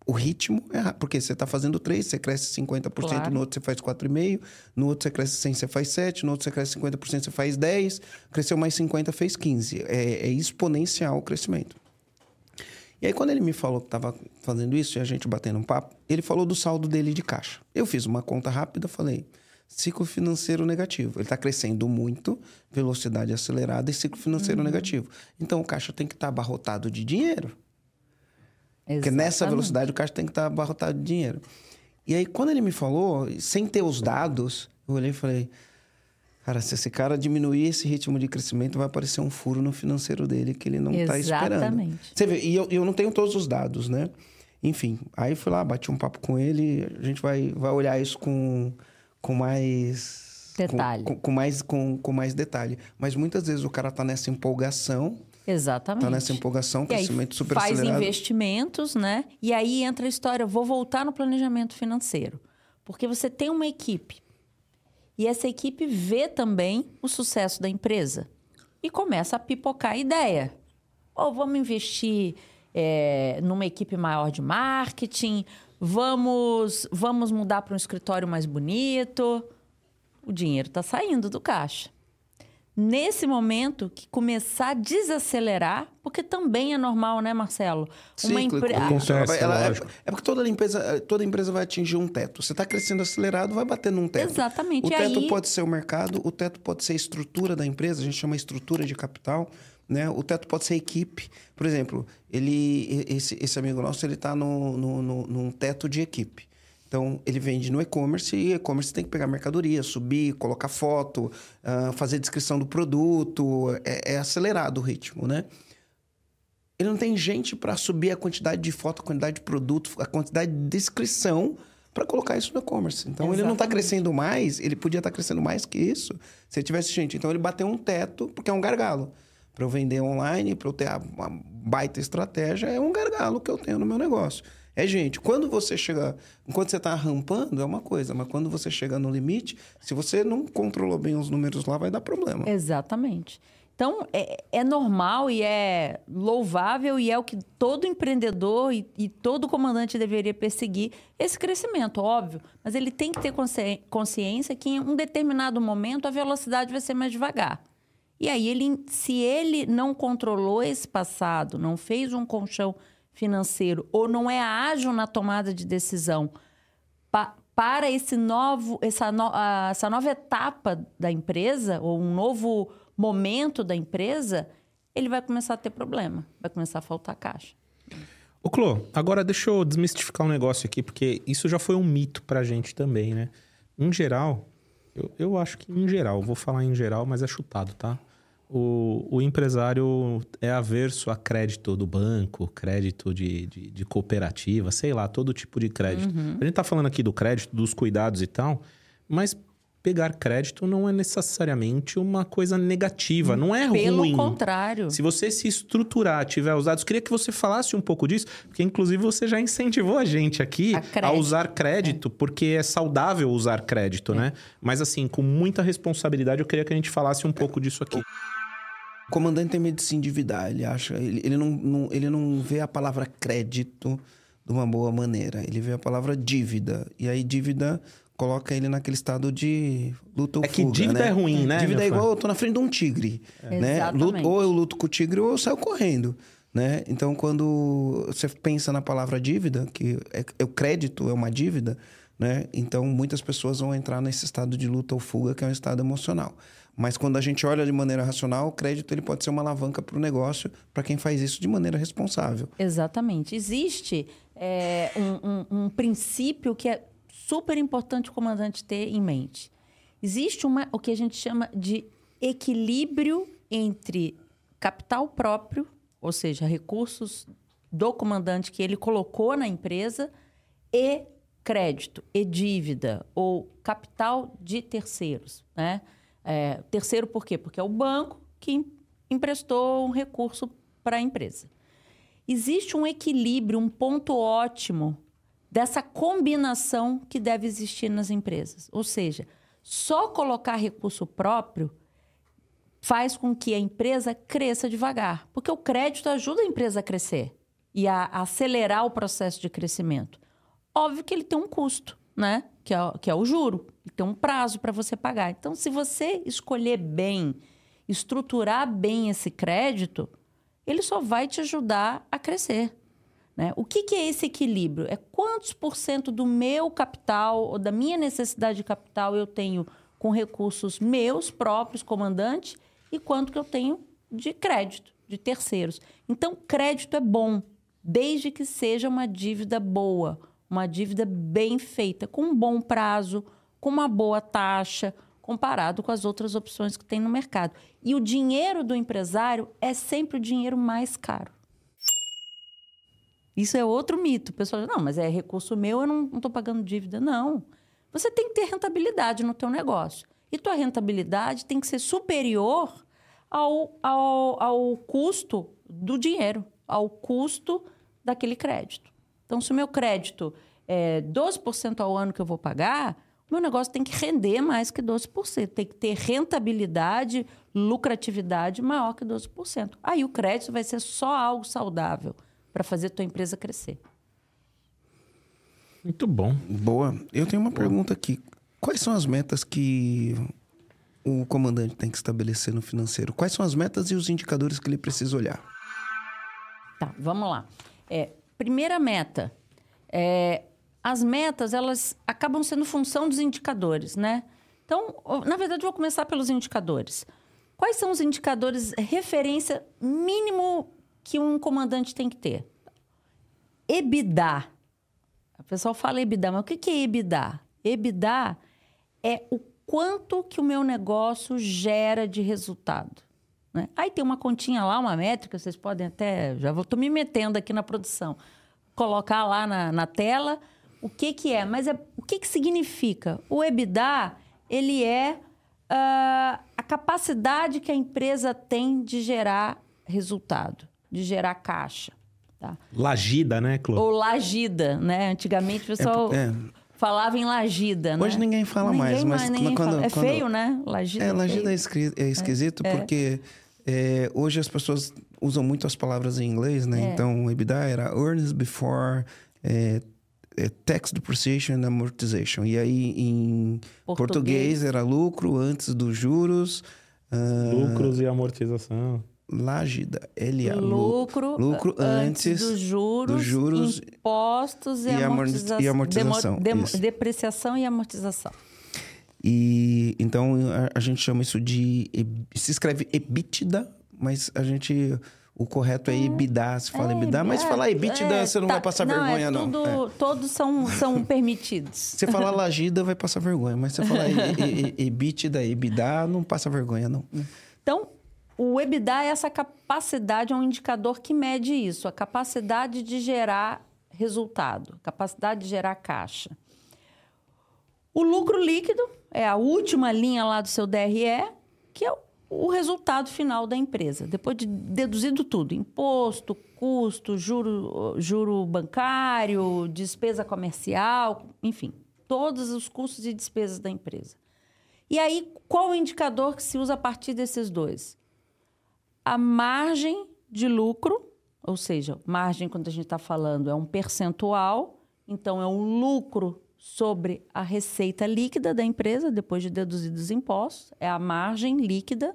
o ritmo é rápido, porque você está fazendo 3, você cresce 50%, claro. no outro você faz 4,5%, no outro você cresce 100, você faz 7, no outro você cresce 50%, você faz 10, cresceu mais 50, fez 15. É, é exponencial o crescimento. E aí, quando ele me falou que estava fazendo isso, e a gente batendo um papo, ele falou do saldo dele de caixa. Eu fiz uma conta rápida, falei, ciclo financeiro negativo. Ele está crescendo muito, velocidade acelerada e ciclo financeiro uhum. negativo. Então, o caixa tem que estar tá abarrotado de dinheiro. Exatamente. Porque nessa velocidade o caixa tem que estar abarrotado de dinheiro. E aí, quando ele me falou, sem ter os dados, eu olhei e falei: Cara, se esse cara diminuir esse ritmo de crescimento, vai aparecer um furo no financeiro dele que ele não está esperando. Exatamente. Você vê, e eu, eu não tenho todos os dados, né? Enfim, aí fui lá, bati um papo com ele, a gente vai, vai olhar isso com, com mais. Detalhe. Com, com, com mais, com, com mais detalhe. Mas muitas vezes o cara tá nessa empolgação Exatamente. Está nessa empolgação, crescimento super faz acelerado. Investimentos, né? E aí entra a história, vou voltar no planejamento financeiro. Porque você tem uma equipe. E essa equipe vê também o sucesso da empresa. E começa a pipocar a ideia. Ou vamos investir é, numa equipe maior de marketing, vamos, vamos mudar para um escritório mais bonito. O dinheiro está saindo do caixa nesse momento que começar a desacelerar, porque também é normal, né, Marcelo? Uma empresa. É, é porque toda empresa, toda empresa vai atingir um teto. Você está crescendo acelerado, vai bater num teto. Exatamente. O teto aí... pode ser o mercado, o teto pode ser a estrutura da empresa, a gente chama estrutura de capital. Né? O teto pode ser equipe. Por exemplo, ele, esse, esse amigo nosso ele está no, no, no, num teto de equipe. Então, ele vende no e-commerce e e-commerce tem que pegar mercadoria, subir, colocar foto, uh, fazer descrição do produto. É, é, acelerado o ritmo, né? Ele não tem gente para subir a quantidade de foto, a quantidade de produto, a quantidade de descrição para colocar isso no e-commerce. Então, Exatamente. ele não está crescendo mais, ele podia estar tá crescendo mais que isso se ele tivesse gente. Então, ele bateu um teto, porque é um gargalo. Para eu vender online, para eu ter uma baita estratégia, é um gargalo que eu tenho no meu negócio. É gente. Quando você chega. Enquanto você está rampando, é uma coisa, mas quando você chega no limite, se você não controlou bem os números lá, vai dar problema. Exatamente. Então, é, é normal e é louvável e é o que todo empreendedor e, e, todo comandante deveria perseguir esse crescimento, óbvio. Mas ele tem que ter consciência que em um determinado momento a velocidade vai ser mais devagar. E aí, ele, se ele não controlou esse passado, não fez um colchão financeiro ou não é ágil na tomada de decisão pa, para esse novo, essa, no, a, essa nova etapa da empresa ou um novo momento da empresa, ele vai começar a ter problema, vai começar a faltar caixa. Ô, Clô, agora deixa eu desmistificar um negócio aqui, porque isso já foi um mito pra gente também, né? Em geral, eu, eu acho que em geral, vou falar em geral, mas é chutado, tá? O, o empresário é averso a crédito do banco, crédito de, de, de cooperativa, sei lá, todo tipo de crédito. Uhum. A gente está falando aqui do crédito, dos cuidados e tal, mas pegar crédito não é necessariamente uma coisa negativa, não é Pelo ruim. Pelo contrário. Se você se estruturar, tiver os dados, queria que você falasse um pouco disso, porque inclusive você já incentivou a gente aqui a, a usar crédito, é. porque é saudável usar crédito, é. né? Mas assim, com muita responsabilidade, eu queria que a gente falasse um pouco disso aqui. O comandante tem medo de se endividar. Ele acha, ele, ele, não, não, ele não vê a palavra crédito de uma boa maneira. Ele vê a palavra dívida. E aí, dívida, coloca ele naquele estado de luta ou É que fuga, dívida né? é ruim, né, Dívida é igual eu tô na frente de um tigre, né? Exatamente. Luto- ou eu luto com o tigre ou eu saio correndo, né? Então, quando você pensa na palavra dívida, que é, é o crédito é uma dívida, né? Então, muitas pessoas vão entrar nesse estado de luta ou fuga, que é um estado emocional. Mas quando a gente olha de maneira racional, o crédito ele pode ser uma alavanca para o negócio, para quem faz isso de maneira responsável. Exatamente. Existe é, um, um- um princípio que é super importante o comandante ter em mente. Existe uma, o que a gente chama de equilíbrio entre capital próprio, ou seja, recursos do comandante que ele colocou na empresa, e crédito, e dívida, ou capital de terceiros. Né? É, terceiro por quê? Porque é o banco que em- emprestou um recurso para a empresa existe um equilíbrio, um ponto ótimo dessa combinação que deve existir nas empresas. Ou seja, só colocar recurso próprio faz com que a empresa cresça devagar, porque o crédito ajuda a empresa a crescer e a acelerar o processo de crescimento. Óbvio que ele tem um custo, né? Que é, o- que é o juro, e tem um prazo para você pagar. Então, se você escolher bem, estruturar bem esse crédito, ele só vai te ajudar a crescer. Né? O que, que é esse equilíbrio? É quantos por cento do meu capital ou da minha necessidade de capital eu tenho com recursos meus próprios, comandante, e quanto que eu tenho de crédito, de terceiros. Então, crédito é bom, desde que seja uma dívida boa, uma dívida bem feita, com um bom prazo, com uma boa taxa, comparado com as outras opções que tem no mercado. E o dinheiro do empresário é sempre o dinheiro mais caro. Isso é outro mito. O pessoal diz, não, mas é recurso meu, eu não estou pagando dívida. Não. Você tem que ter rentabilidade no teu negócio. E tua rentabilidade tem que ser superior ao, ao, ao custo do dinheiro, ao custo daquele crédito. Então, se o meu crédito é 12% ao ano que eu vou pagar, o meu negócio tem que render mais que 12%. Tem que ter rentabilidade, lucratividade maior que 12%. Aí o crédito vai ser só algo saudável para fazer tua empresa crescer. Muito bom. Boa. Eu tenho uma pergunta aqui. Quais são as metas que o comandante tem que estabelecer no financeiro? Quais são as metas e os indicadores que ele precisa olhar? Tá, vamos lá. É, primeira meta. É, as metas, elas acabam sendo função dos indicadores, né? Então, na verdade, vou começar pelos indicadores. Quais são os indicadores referência mínimo que um comandante tem que ter? EBITDA. O pessoal fala EBITDA, mas o que é EBITDA? EBITDA é o quanto que o meu negócio gera de resultado. Né? Aí tem uma continha lá, uma métrica, vocês podem até. Já estou me metendo aqui na produção. Colocar lá na, na tela o que, que é. Mas é, o que, que significa? O EBITDA, ele é ah, a capacidade que a empresa tem de gerar resultado, de gerar caixa. Tá? Lagida, né, Clô? Ou lagida, né? Antigamente o pessoal é. falava em lagida, Hoje né? ninguém fala Ninguém mais, mas quando- fala. É quando- feio, né? Lagida É, é Lagida feio. é, esqui- é esquisito porque é, hoje as pessoas usam muito as palavras em inglês, né? É. Então, EBITDA era earnings before é, é, tax depreciation and amortization. E aí, em português, Português. era lucro antes dos juros. ah, Lucros e amortização. Lagida, LA. lu- lucro, lucro antes dos juros, dos juros impostos e, e amorti- amortiza- e amortização, demo- depreciação e amortização. E então a, a gente chama isso de. Se escreve EBITDA, mas a gente. O correto é EBITDA, se fala É, EBITDA, mas é, falar EBITDA é, você não tá- vai passar não, vergonha, é não. tudo- É. Todos são, são permitidos. Você falar Lagida vai passar vergonha, mas você falar EBITDA, EBITDA, não passa vergonha, não. Então, o EBITDA é essa capacidade, é um indicador que mede isso, a capacidade de gerar resultado, capacidade de gerar caixa. O lucro líquido é a última linha lá do seu DRE, que é o- o resultado final da empresa. Depois de deduzido tudo, imposto, custo, juro, juro bancário, despesa comercial, enfim, todos os custos e despesas da empresa. E aí, qual o indicador que se usa a partir desses dois? A margem de lucro, ou seja, margem, quando a gente está falando, é um percentual, então é um lucro sobre a receita líquida da empresa, depois de deduzidos os impostos, é a margem líquida,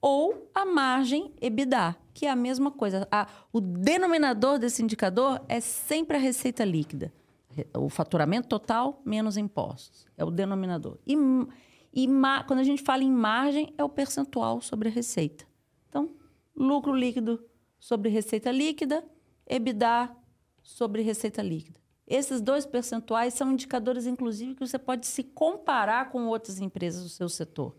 ou a margem EBITDA, que é a mesma coisa. O denominador desse indicador é sempre a receita líquida. O faturamento total menos impostos. É o denominador. E, e quando a gente fala em margem, é o percentual sobre a receita. Então, lucro líquido sobre receita líquida, EBITDA sobre receita líquida. Esses dois percentuais são indicadores, inclusive, que você pode se comparar com outras empresas do seu setor.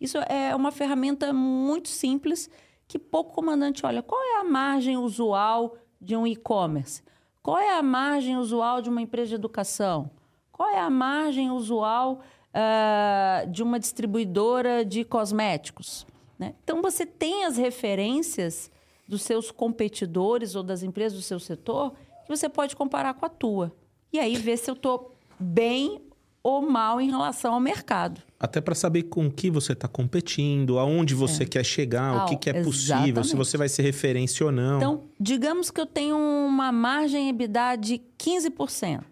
Isso é uma ferramenta muito simples que pouco comandante olha. Qual é a margem usual de um e-commerce? Qual é a margem usual de uma empresa de educação? Qual é a margem usual uh, de uma distribuidora de cosméticos? Né? Então, você tem as referências dos seus competidores ou das empresas do seu setor que você pode comparar com a tua. E aí ver se eu estou bem ou mal em relação ao mercado. Até para saber com que você está competindo, aonde você é. quer chegar, ah, o que, que é exatamente. possível, se você vai ser referência ou não. Então, digamos que eu tenho uma margem EBITDA de 15%,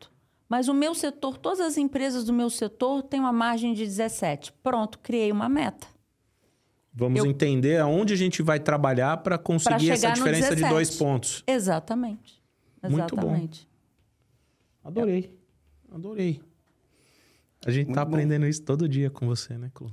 mas o meu setor, todas as empresas do meu setor têm uma margem de 17%. Pronto, criei uma meta. Vamos eu... entender aonde a gente vai trabalhar para conseguir essa diferença de dois pontos. Exatamente. Muito Exatamente. bom. Adorei. Adorei. A gente Muito tá bom. aprendendo isso todo dia com você, né, Clô?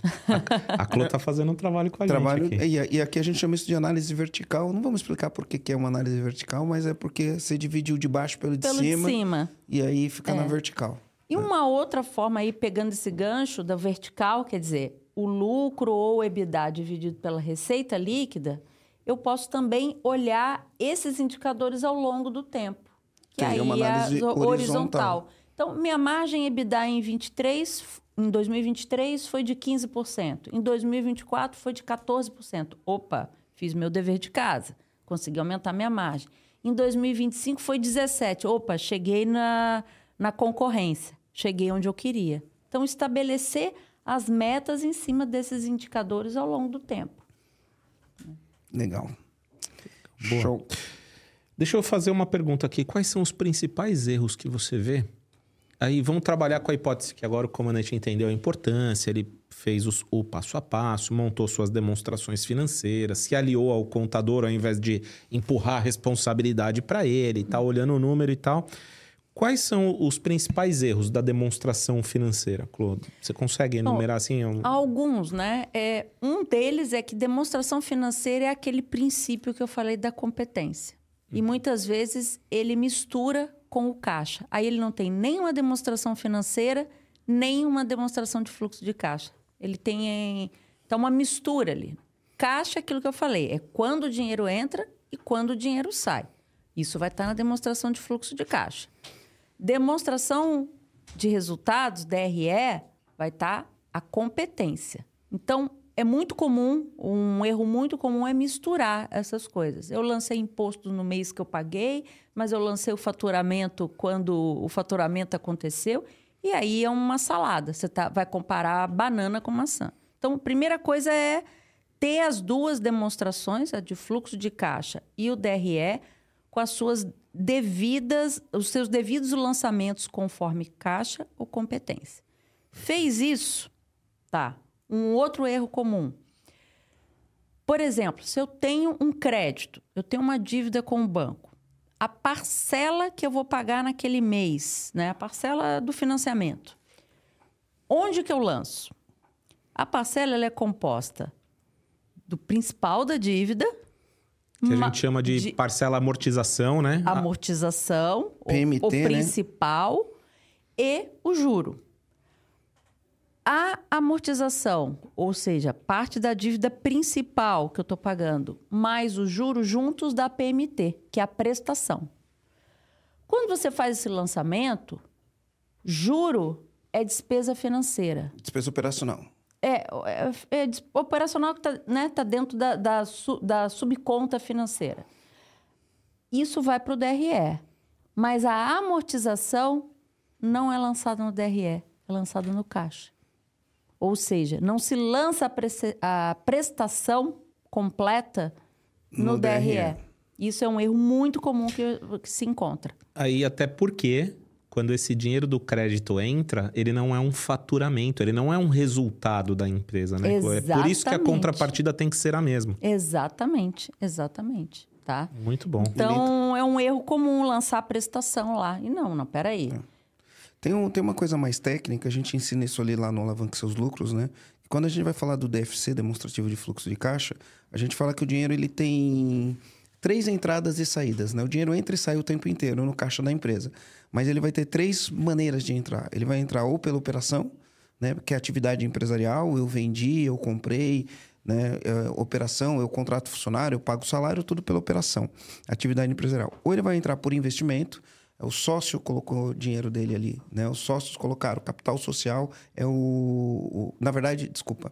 A, a Clô tá fazendo um trabalho com a trabalho, gente aqui. E, aqui a gente chama isso de análise vertical. Não vamos explicar por que é uma análise vertical, mas é porque você dividiu de baixo pelo de pelo cima. De cima. E aí fica é. na vertical. E né? uma outra forma aí, pegando esse gancho da vertical, quer dizer, o lucro ou o EBITDA dividido pela receita líquida, eu posso também olhar esses indicadores ao longo do tempo. Que Tem aí uma é análise é horizontal. horizontal. Então, minha margem EBITDA em 23, em 2023 foi de 15%. Em 2024 foi de 14%. Opa, fiz meu dever de casa. Consegui aumentar minha margem. Em 2025 foi 17. Opa, cheguei na, na concorrência. Cheguei onde eu queria. Então, estabelecer as metas em cima desses indicadores ao longo do tempo. Legal. Boa. Show. Deixa eu fazer uma pergunta aqui. Quais são os principais erros que você vê? Aí vamos trabalhar com a hipótese que agora o comandante entendeu a importância, ele fez os, o passo a passo, montou suas demonstrações financeiras, se aliou ao contador ao invés de empurrar a responsabilidade para ele, tá olhando o número e tal. Quais são os principais erros da demonstração financeira, Claude? Você consegue enumerar Bom, assim? Um... Alguns, né? É, um deles é que demonstração financeira é aquele princípio que eu falei da competência. Hum. E muitas vezes ele mistura com o caixa. Aí ele não tem nem uma demonstração financeira, nem uma demonstração de fluxo de caixa. Ele tem então uma mistura ali. Caixa é aquilo que eu falei, é quando o dinheiro entra e quando o dinheiro sai. Isso vai estar na demonstração de fluxo de caixa. Demonstração de resultados, DRE, vai estar tá a competência. Então, é muito comum, um erro muito comum é misturar essas coisas. Eu lancei imposto no mês que eu paguei, mas eu lancei o faturamento quando o faturamento aconteceu, e aí é uma salada. Você tá, vai comparar banana com maçã. Então, a primeira coisa é ter as duas demonstrações, a de fluxo de caixa e o DRE, com as suas devidas, os seus devidos lançamentos conforme caixa ou competência. Fez isso, tá? Um outro erro comum. Por exemplo, se eu tenho um crédito, eu tenho uma dívida com o banco, a parcela que eu vou pagar naquele mês, né? A parcela do financiamento. Onde que eu lanço? A parcela é composta do principal da dívida, que a gente chama de, de, parcela amortização, né? Amortização, PMT, o, o né? principal né? e o juro. A amortização, ou seja, parte da dívida principal que eu estou pagando, mais o juro juntos da PMT, que é a prestação. Quando você faz esse lançamento, juro é despesa financeira. Despesa operacional. É, é, é operacional que está né, tá dentro da, da, da subconta financeira. Isso vai para o DRE. Mas a amortização não é lançada no DRE, é lançada no caixa. Ou seja, não se lança a, pre a prestação completa no, no DRE. DRE. Isso é um erro muito comum que, que se encontra. Aí, até porque quando esse dinheiro do crédito entra, ele não é um faturamento, ele não é um resultado da empresa, né? Clô? É por isso que a Exatamente. contrapartida tem que ser a mesma. Exatamente, exatamente, tá? Muito bom. Então, é um erro comum lançar a prestação lá. E não, não, peraí. Tem, um, tem uma coisa mais técnica, a gente ensina isso ali lá no Alavanque Seus Lucros, né? Quando a gente vai falar do DFC, demonstrativo de fluxo de caixa, a gente fala que o dinheiro ele tem três entradas e saídas, né? O dinheiro entra e sai o tempo inteiro no caixa da empresa. Mas ele vai ter três maneiras de entrar. Ele vai entrar ou pela operação, né? Que é atividade empresarial, eu vendi, eu comprei, né? É, operação, eu contrato funcionário, eu pago salário, tudo pela operação. Atividade empresarial. Ou ele vai entrar por investimento, é o sócio colocou o dinheiro dele ali, né? Os sócios colocaram. Capital social é o, o- na verdade, desculpa.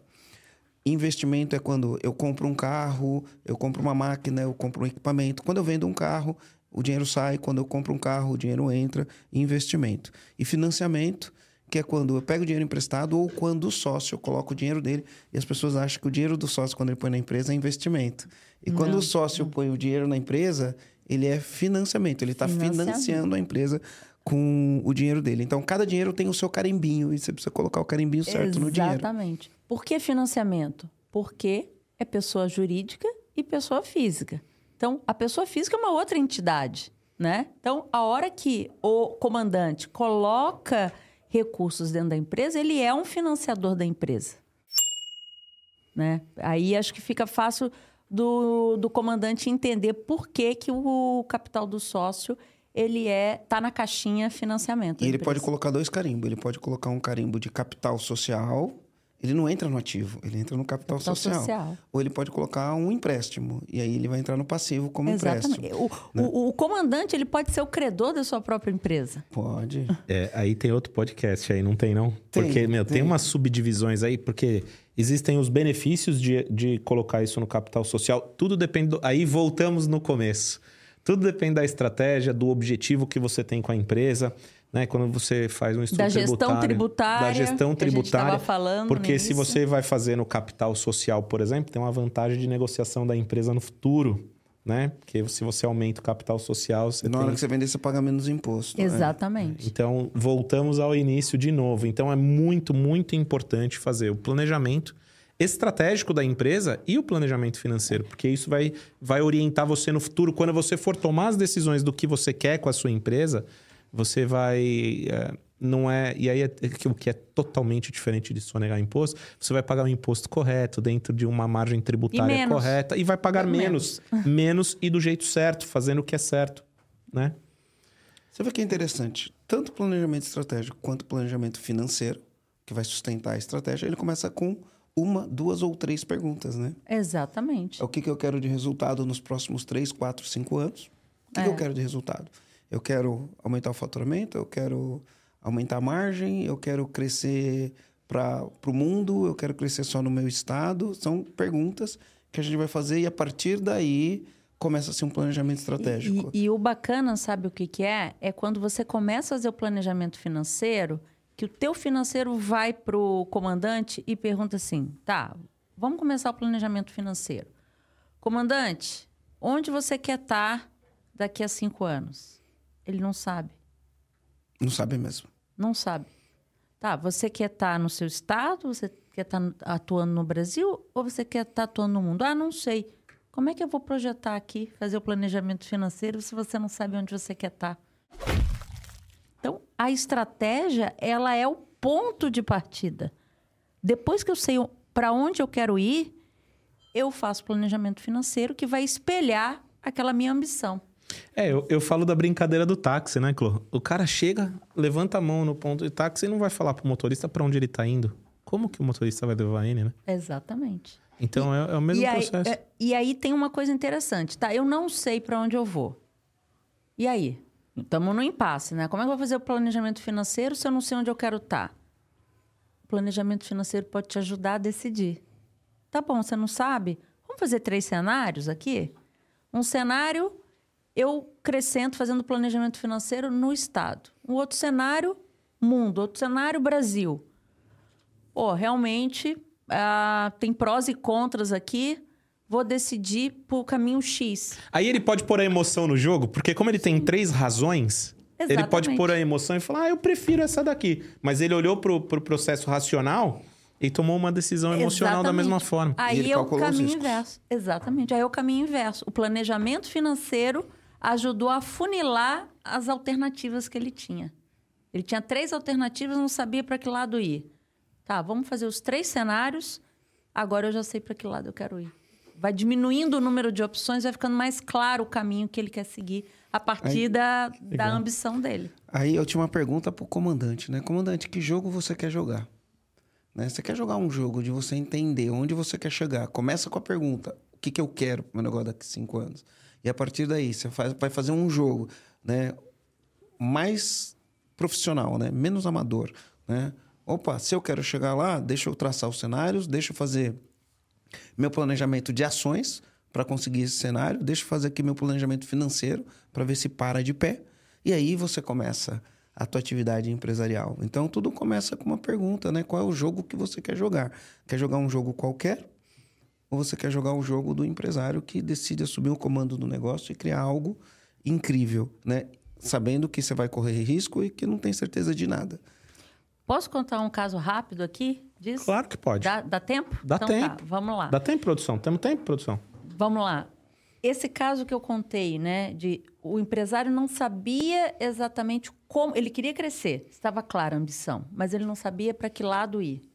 Investimento é quando eu compro um carro, eu compro uma máquina, eu compro um equipamento. Quando eu vendo um carro, o dinheiro sai. Quando eu compro um carro, o dinheiro entra. Investimento. E financiamento, que é quando eu pego o dinheiro emprestado ou quando o sócio coloca o dinheiro dele. E as pessoas acham que o dinheiro do sócio, quando ele põe na empresa, é investimento. E quando o sócio põe o dinheiro na empresa, ele é financiamento. Ele está financiando a empresa com o dinheiro dele. Então, cada dinheiro tem o seu carimbinho. E você precisa colocar o carimbinho certo no dinheiro. Exatamente. Por que financiamento? Porque é pessoa jurídica e pessoa física. Então, a pessoa física é uma outra entidade, né? Então, a hora que o comandante coloca recursos dentro da empresa, ele é um financiador da empresa. Né? Aí acho que fica fácil do, do comandante entender por que, que o capital do sócio ele é tá na caixinha financiamento. E ele pode empresa. colocar dois carimbos. Ele pode colocar um carimbo de capital social. Ele não entra no ativo, ele entra no capital, Capital social. social. Ou ele pode colocar um empréstimo. E aí ele vai entrar no passivo como Exatamente. empréstimo. O, o- o comandante ele pode ser o credor da sua própria empresa. Pode. É, aí tem outro podcast aí, não tem não? Tem, porque, meu, tem. tem. umas subdivisões aí, porque existem os benefícios de, de colocar isso no capital social. Tudo depende. Do, aí voltamos no começo. Tudo depende da estratégia, do objetivo que você tem com a empresa. Né? Quando você faz um estudo Da gestão tributária, Da gestão que a gente tributária. falando porque se início. você vai fazer no capital social, por exemplo, tem uma vantagem de negociação da empresa no futuro. Né? Porque se você aumenta o capital social, você Na tem hora que você vender, você paga menos imposto. né? Exatamente. então, voltamos ao início de novo. Então, é muito, muito importante fazer o planejamento estratégico da empresa e o planejamento financeiro, porque isso vai, vai orientar você no futuro. Quando você for tomar as decisões do que você quer com a sua empresa, você vai. é, não é. E aí, é, o que é totalmente diferente de sonegar imposto, você vai pagar o imposto correto, dentro de uma margem tributária menos. correta, e vai pagar Menos. menos. Menos e do jeito certo, fazendo o que é certo. Né? Você vê que é interessante. Tanto planejamento estratégico quanto planejamento financeiro, que vai sustentar a estratégia, ele começa com uma, duas ou três perguntas, né? Exatamente. É o que, que eu quero de resultado nos próximos três, quatro, cinco anos? O que, que eu É. quero de resultado? Eu quero aumentar o faturamento, eu quero aumentar a margem, eu quero crescer para o mundo, eu quero crescer só no meu estado. São perguntas que a gente vai fazer e a partir daí começa-se um planejamento estratégico. E, e o bacana, sabe o que, que é? É quando você começa a fazer o planejamento financeiro, que o teu financeiro vai pro comandante e pergunta assim: tá, vamos começar o planejamento financeiro. Comandante, onde você quer estar daqui a cinco anos? Ele não sabe. Não sabe mesmo. Não sabe. Tá, você quer estar no seu estado? Você quer estar atuando no Brasil? Ou você quer estar atuando no mundo? Ah, não sei. Como é que eu vou projetar aqui, fazer o planejamento financeiro, se você não sabe onde você quer estar? Então, a estratégia, ela é o ponto de partida. Depois que eu sei para onde eu quero ir, eu faço planejamento financeiro que vai espelhar aquela minha ambição. É, eu, eu falo da brincadeira do táxi, né, Clô? O cara chega, levanta a mão no ponto de táxi e não vai falar pro motorista para onde ele tá indo. Como que o motorista vai levar ele, né? Exatamente. Então é, é o mesmo e aí, processo. é, e aí tem uma coisa interessante, tá? Eu não sei para onde eu vou. E aí? Estamos no impasse, né? Como é que eu vou fazer o planejamento financeiro se eu não sei onde eu quero estar? O planejamento financeiro pode te ajudar a decidir. Tá bom, você não sabe? Vamos fazer três cenários aqui? Um cenário, eu crescendo, fazendo planejamento financeiro no Estado. Um outro cenário, mundo. Outro cenário, Brasil. Pô, realmente ah, tem prós e contras aqui. Vou decidir por caminho X. Aí ele pode pôr a emoção no jogo, porque como ele tem três razões, Ele pode Exatamente. pôr a emoção e falar, ah, eu prefiro essa daqui. Mas ele olhou pro, pro processo racional e tomou uma decisão emocional da Exatamente. mesma forma. E Aí ele é o caminho inverso. Exatamente. Aí é o caminho inverso. O planejamento financeiro ajudou a funilar as alternativas que ele tinha. Ele tinha três alternativas, não sabia para que lado ir. Tá, vamos fazer os três cenários. Agora eu já sei para que lado eu quero ir. Vai diminuindo o número de opções, vai ficando mais claro o caminho que ele quer seguir a partir Aí- da, da ambição dele. Aí eu tinha uma pergunta pro comandante, né? Comandante, que jogo você quer jogar? Né? Você quer jogar um jogo de você entender onde você quer chegar? Começa com a pergunta: o que, que eu quero pro meu negócio daqui a cinco anos? E a partir daí, você faz, vai fazer um jogo né? mais profissional, né? menos amador. Né? Opa, se eu quero chegar lá, deixa eu traçar os cenários, deixa eu fazer meu planejamento de ações para conseguir esse cenário, deixa eu fazer aqui meu planejamento financeiro para ver se para de pé. E aí você começa a tua atividade empresarial. Então tudo começa com uma pergunta, né? Qual é o jogo que você quer jogar? Quer jogar um jogo qualquer? Ou você quer jogar o jogo do empresário que decide assumir o comando do negócio e criar algo incrível, né? Sabendo que você vai correr risco e que não tem certeza de nada. Posso contar um caso rápido aqui disso? Claro que pode. Dá, dá tempo? Dá então tempo. tá, vamos lá. Dá tempo, produção? Temos tempo, produção? Vamos lá. Esse caso que eu contei, né, de o empresário não sabia exatamente como, ele queria crescer, estava clara a ambição, mas ele não sabia para que lado ir.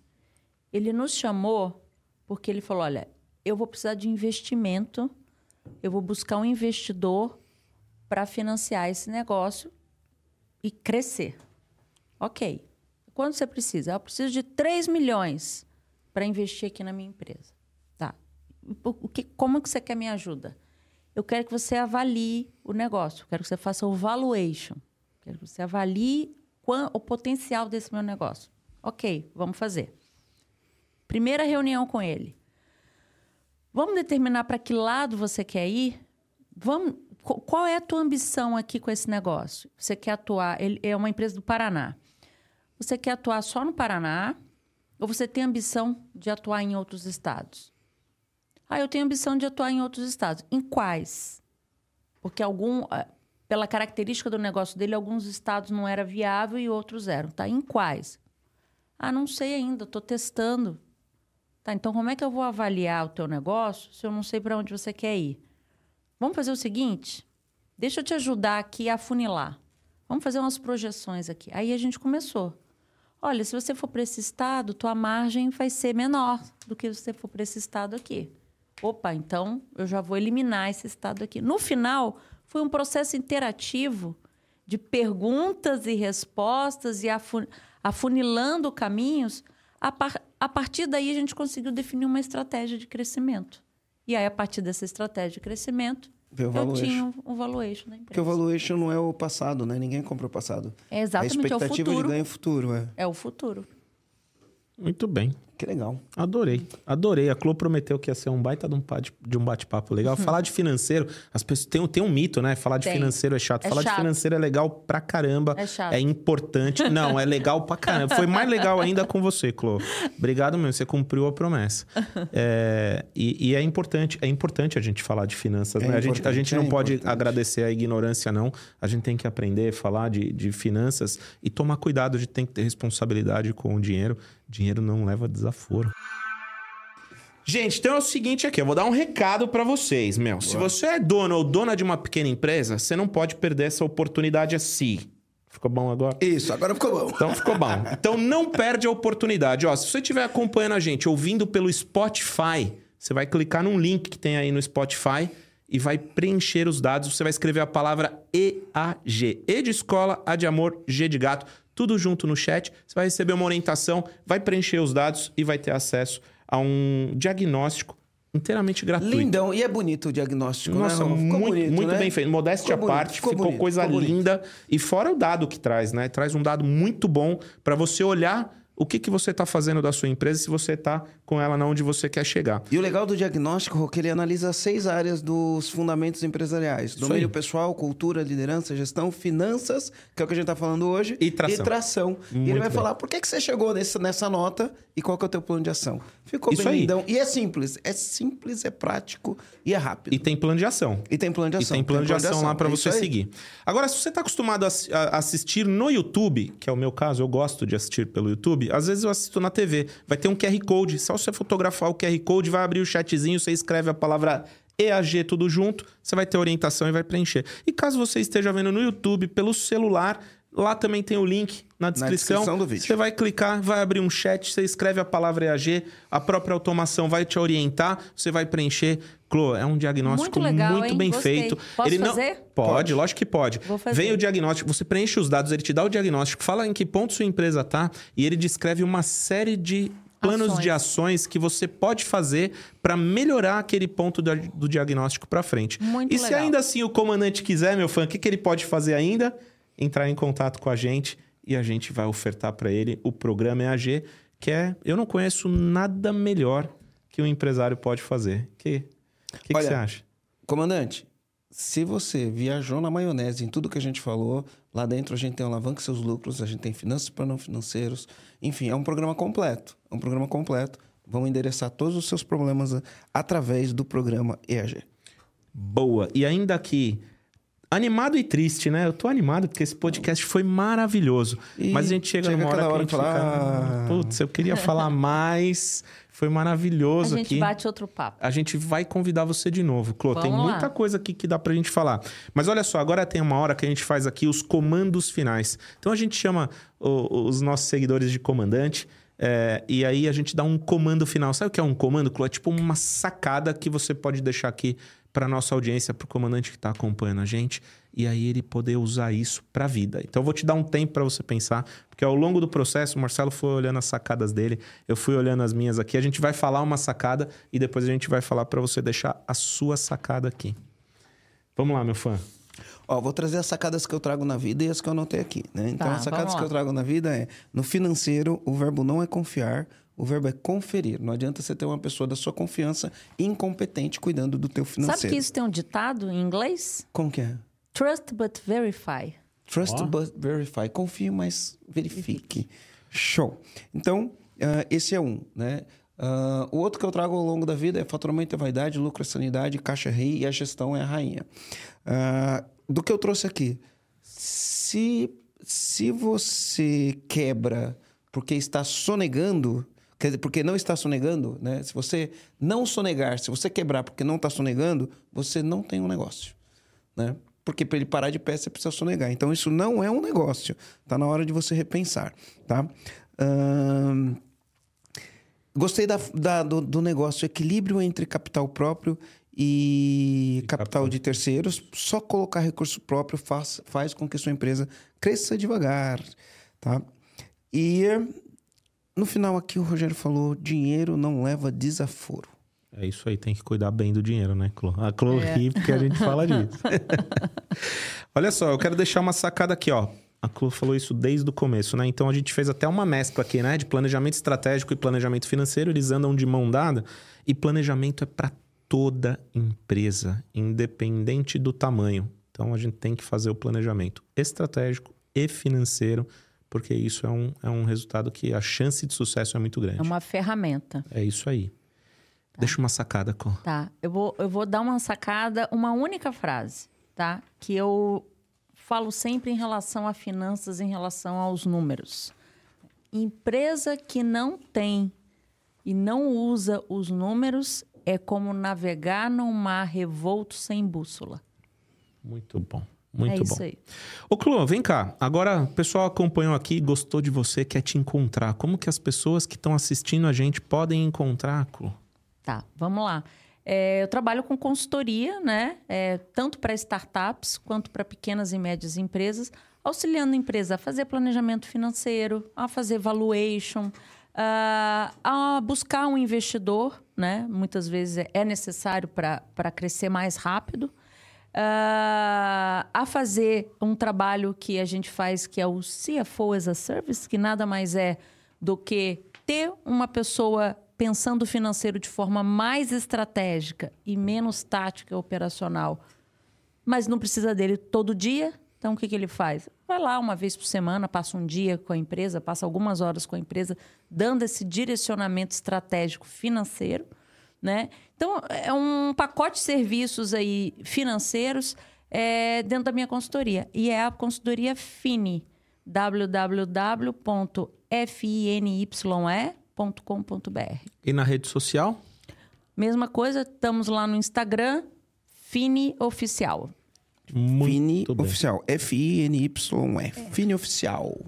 Ele nos chamou porque ele falou: "Olha, eu vou precisar de investimento, eu vou buscar um investidor para financiar esse negócio e crescer". OK. Quanto você precisa? Eu preciso de 3 milhões para investir aqui na minha empresa. Tá. O que, como que você quer me ajuda? Eu quero que você avalie o negócio. Eu quero que você faça o valuation. Quero que você avalie quan- o potencial desse meu negócio. Ok, vamos fazer. Primeira reunião com ele. Vamos determinar para que lado você quer ir? Vamos, qu- qual é a tua ambição aqui com esse negócio? Você quer atuar? Ele é uma empresa do Paraná. Você quer atuar só no Paraná ou você tem ambição de atuar em outros estados? Ah, eu tenho ambição de atuar em outros estados. Em quais? Porque algum, ah, pela característica do negócio dele, alguns estados não era viável e outros eram. Tá? Em quais? Ah, não sei ainda, estou testando. Tá, então como é que eu vou avaliar o teu negócio se eu não sei para onde você quer ir? Vamos fazer o seguinte? Deixa eu te ajudar aqui a funilar. Vamos fazer umas projeções aqui. Aí a gente começou. Olha, se você for para esse estado, tua margem vai ser menor do que se você for para esse estado aqui. Opa, então eu já vou eliminar esse estado aqui. No final, foi um processo interativo de perguntas e respostas e afu- afunilando caminhos. A, par- a partir daí, a gente conseguiu definir uma estratégia de crescimento. E aí, a partir dessa estratégia de crescimento, eu valuation. tinha um, valuation da Porque o empresa. valuation não é o passado, né? Ninguém compra o passado. É exatamente, é a o expectativa futuro. de ganho futuro, é. É o futuro. Muito bem. Que legal. Adorei. Adorei. A Clô prometeu que ia ser um baita de um de um bate-papo legal. Falar de financeiro, as pessoas tem, um- tem um mito, né? Falar de Tem. financeiro é chato. É Falar de chato. financeiro é legal pra caramba. É chato. É importante. Não, é legal pra caramba. Foi mais legal ainda com você, Clô. Obrigado mesmo. Você cumpriu a promessa. É, e, e é importante, é importante a gente falar de finanças. É né? A, gente, a gente não é pode importante. agradecer a ignorância, não. A gente tem que aprender a falar de, de finanças e tomar cuidado. A gente tem que ter responsabilidade com o dinheiro. Dinheiro não leva desaforo. Gente, então é o seguinte aqui, eu vou dar um recado pra vocês, meu. Se você é dono ou dona de uma pequena empresa, você não pode perder essa oportunidade assim. Ficou bom agora? Isso, agora ficou bom. Então ficou bom. Então não perde a oportunidade. Ó, se você estiver acompanhando a gente, ouvindo pelo Spotify, você vai clicar num link que tem aí no Spotify e vai preencher os dados. Você vai escrever a palavra EAG. E de escola, A de amor, G de gato. Tudo junto no chat. Você vai receber uma orientação, vai preencher os dados e vai ter acesso a um diagnóstico inteiramente gratuito. Lindão. E é bonito o diagnóstico, Nossa, né? Muito, bonito, muito né? bem feito. Modéstia à Ficou bonito, parte, ficou ficou, bonito, coisa ficou linda. E fora o dado que traz, né? Traz um dado muito bom para você olhar o que, que você está fazendo da sua empresa se você está com ela na onde você quer chegar. E o legal do diagnóstico é que ele analisa seis áreas dos fundamentos empresariais: domínio pessoal, cultura, liderança, gestão, finanças, que é o que a gente está falando hoje, e tração. E, tração. e ele vai bem. falar por que, que você chegou nesse, nessa nota e qual que é o teu plano de ação. Ficou Isso bem lindão. E é simples, é simples, é prático e é rápido. E tem plano de ação. E tem plano de ação. E tem plano, tem plano de, ação de ação lá para é você seguir. Agora, se você está acostumado a assistir no YouTube, que é o meu caso, eu gosto de assistir pelo YouTube, às vezes eu assisto na TV. Vai ter um QR Code. Só você fotografar o QR Code, vai abrir o chatzinho, você escreve a palavra EAG tudo junto, você vai ter orientação e vai preencher. E caso você esteja vendo no YouTube pelo celular, lá também tem o link na descrição. Na descrição do vídeo. Você vai clicar, vai abrir um chat, você escreve a palavra EAG, a própria automação vai te orientar, você vai preencher. Clô, é um diagnóstico muito, legal, muito bem Gostei. feito. Posso ele fazer? Não... Pode, pode, lógico que pode. Vou fazer. Vem o diagnóstico, você preenche os dados, ele te dá o diagnóstico, fala em que ponto sua empresa está e ele descreve uma série de planos ações. de ações que você pode fazer para melhorar aquele ponto do, do diagnóstico para frente. Muito e legal. se ainda assim o comandante quiser, meu fã, o que, que ele pode fazer ainda? Entrar em contato com a gente e a gente vai ofertar para ele o programa EAG, que é, eu não conheço nada melhor que um empresário pode fazer. Que que, que você acha? Comandante, se você viajou na maionese em tudo que a gente falou, lá dentro a gente tem alavanca seus lucros, a gente tem finanças para não financeiros, enfim, é um programa completo. É um programa completo. Vamos endereçar todos os seus problemas através do programa EAG. Boa. E ainda aqui, animado e triste, né? Eu tô animado porque esse podcast foi maravilhoso. E mas a gente chega, chega numa hora, hora que a gente falar... fica... Putz, eu queria falar mais. Foi maravilhoso aqui. A gente aqui. bate outro papo. A gente vai convidar você de novo, Clô. Tem muita coisa aqui que dá pra gente falar. Mas olha só, agora tem uma hora que a gente faz aqui os comandos finais. Então a gente chama o, os nossos seguidores de comandante. É, e aí a gente dá um comando final. Sabe o que é um comando, Clô? É tipo uma sacada que você pode deixar aqui para nossa audiência, para o comandante que está acompanhando a gente, e aí ele poder usar isso para a vida. Então eu vou te dar um tempo para você pensar, porque ao longo do processo o Marcelo foi olhando as sacadas dele, eu fui olhando as minhas aqui. A gente vai falar uma sacada e depois a gente vai falar para você deixar a sua sacada aqui. Vamos lá, meu fã. Ó, vou trazer as sacadas que eu trago na vida e as que eu anotei aqui, né? Então, tá, as sacadas que eu trago na vida é: no financeiro, o verbo não é confiar, o verbo é conferir. Não adianta você ter uma pessoa da sua confiança incompetente cuidando do teu financeiro. Sabe que isso tem um ditado em inglês? Como que é? Trust but verify. Trust oh. but verify. Confie, mas verifique. Show. Então, uh, esse é um, né? Uh, o outro que eu trago ao longo da vida é faturamento é vaidade, lucro é sanidade, caixa é rei e a gestão é a rainha. Uh, do que eu trouxe aqui, se, se você quebra porque está sonegando, Quer dizer, porque não está sonegando, né? Se você não sonegar, se você quebrar porque não está sonegando, você não tem um negócio, né? Porque para ele parar de pé, você precisa sonegar. Então, isso não é um negócio. Está na hora de você repensar, tá? Hum... Gostei da, da do, do, negócio, equilíbrio entre capital próprio e, capital, capital de terceiros. Só colocar recurso próprio faz, faz com que sua empresa cresça devagar, tá? E no final aqui o Rogério falou: dinheiro não leva desaforo. É isso aí, tem que cuidar bem do dinheiro, né, Clô? A Clô é. ri porque a gente fala disso. Olha só, eu quero deixar uma sacada aqui, ó. A Clô falou isso desde o começo, né? Então a gente fez até uma mescla aqui, né? De planejamento estratégico e planejamento financeiro, eles andam de mão dada. E planejamento é para toda empresa, independente do tamanho. Então a gente tem que fazer o planejamento estratégico e financeiro porque isso é um, é um resultado que a chance de sucesso é muito grande. É uma ferramenta. É isso aí. Tá. Deixa uma sacada, com. Tá. Eu vou, eu vou dar uma sacada, uma única frase, tá? Que eu falo sempre em relação a finanças, em relação aos números. Empresa que não tem e não usa os números é como navegar num mar revolto sem bússola. Muito bom. Muito é bom. Isso aí. Ô, Clô, vem cá. Agora, o pessoal acompanhou aqui, gostou de você, quer te encontrar. Como que as pessoas que estão assistindo a gente podem encontrar, Clô? Tá, vamos lá. É, eu trabalho com consultoria, né? É, tanto para startups quanto para pequenas e médias empresas, auxiliando a empresa a fazer planejamento financeiro, a fazer valuation, a, a buscar um investidor, né? Muitas vezes é necessário para crescer mais rápido uh, a fazer um trabalho que a gente faz, que é o CFO as a Service, que nada mais é do que ter uma pessoa pensando financeiro de forma mais estratégica e menos tática operacional, mas não precisa dele todo dia. Então, o que, que ele faz? Vai lá uma vez por semana, passa um dia com a empresa, passa algumas horas com a empresa, dando esse direcionamento estratégico financeiro. Né? Então, é um pacote de serviços aí financeiros é, dentro da minha consultoria. E é a consultoria FINI, www.finye.com.br. E na rede social? Mesma coisa, estamos lá no Instagram, Fini Oficial. Muito Fini bem. Oficial. F-I-N-Y-E. Fini Oficial.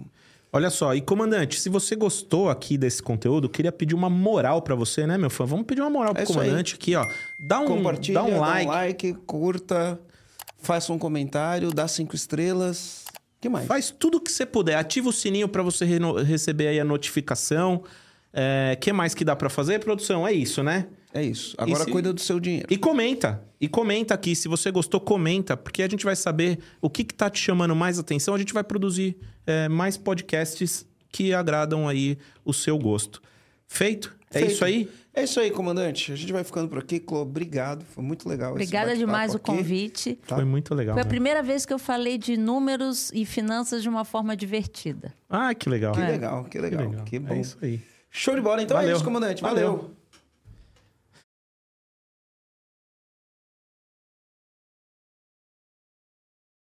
Olha só, e comandante, se você gostou aqui desse conteúdo, queria pedir uma moral pra você, né, meu fã? Vamos pedir uma moral pro É isso aí. comandante aqui, ó. Dá um, Compartilha, dá um like. like, curta, faça um comentário, dá cinco estrelas. que mais? Faz tudo o que você puder. Ativa o sininho pra você receber aí a notificação. É, que mais que dá pra fazer, produção? É isso, né? É isso. Agora cuida do seu dinheiro. E comenta. E comenta aqui. Se você gostou, comenta. Porque a gente vai saber o que, que tá te chamando mais atenção. A gente vai produzir é, mais podcasts que agradam aí o seu gosto. Feito? É Feito. isso aí? É isso aí, comandante. A gente vai ficando por aqui. Clô, obrigado. Foi muito legal Obrigada demais o aqui. convite. Tá. Foi muito legal. Foi a né? primeira vez que eu falei de números e finanças de uma forma divertida. Ah, que legal. Que É. legal, que legal. Que, bom. É isso aí. Show de bola. Então é Valeu. isso, comandante. Valeu. Valeu.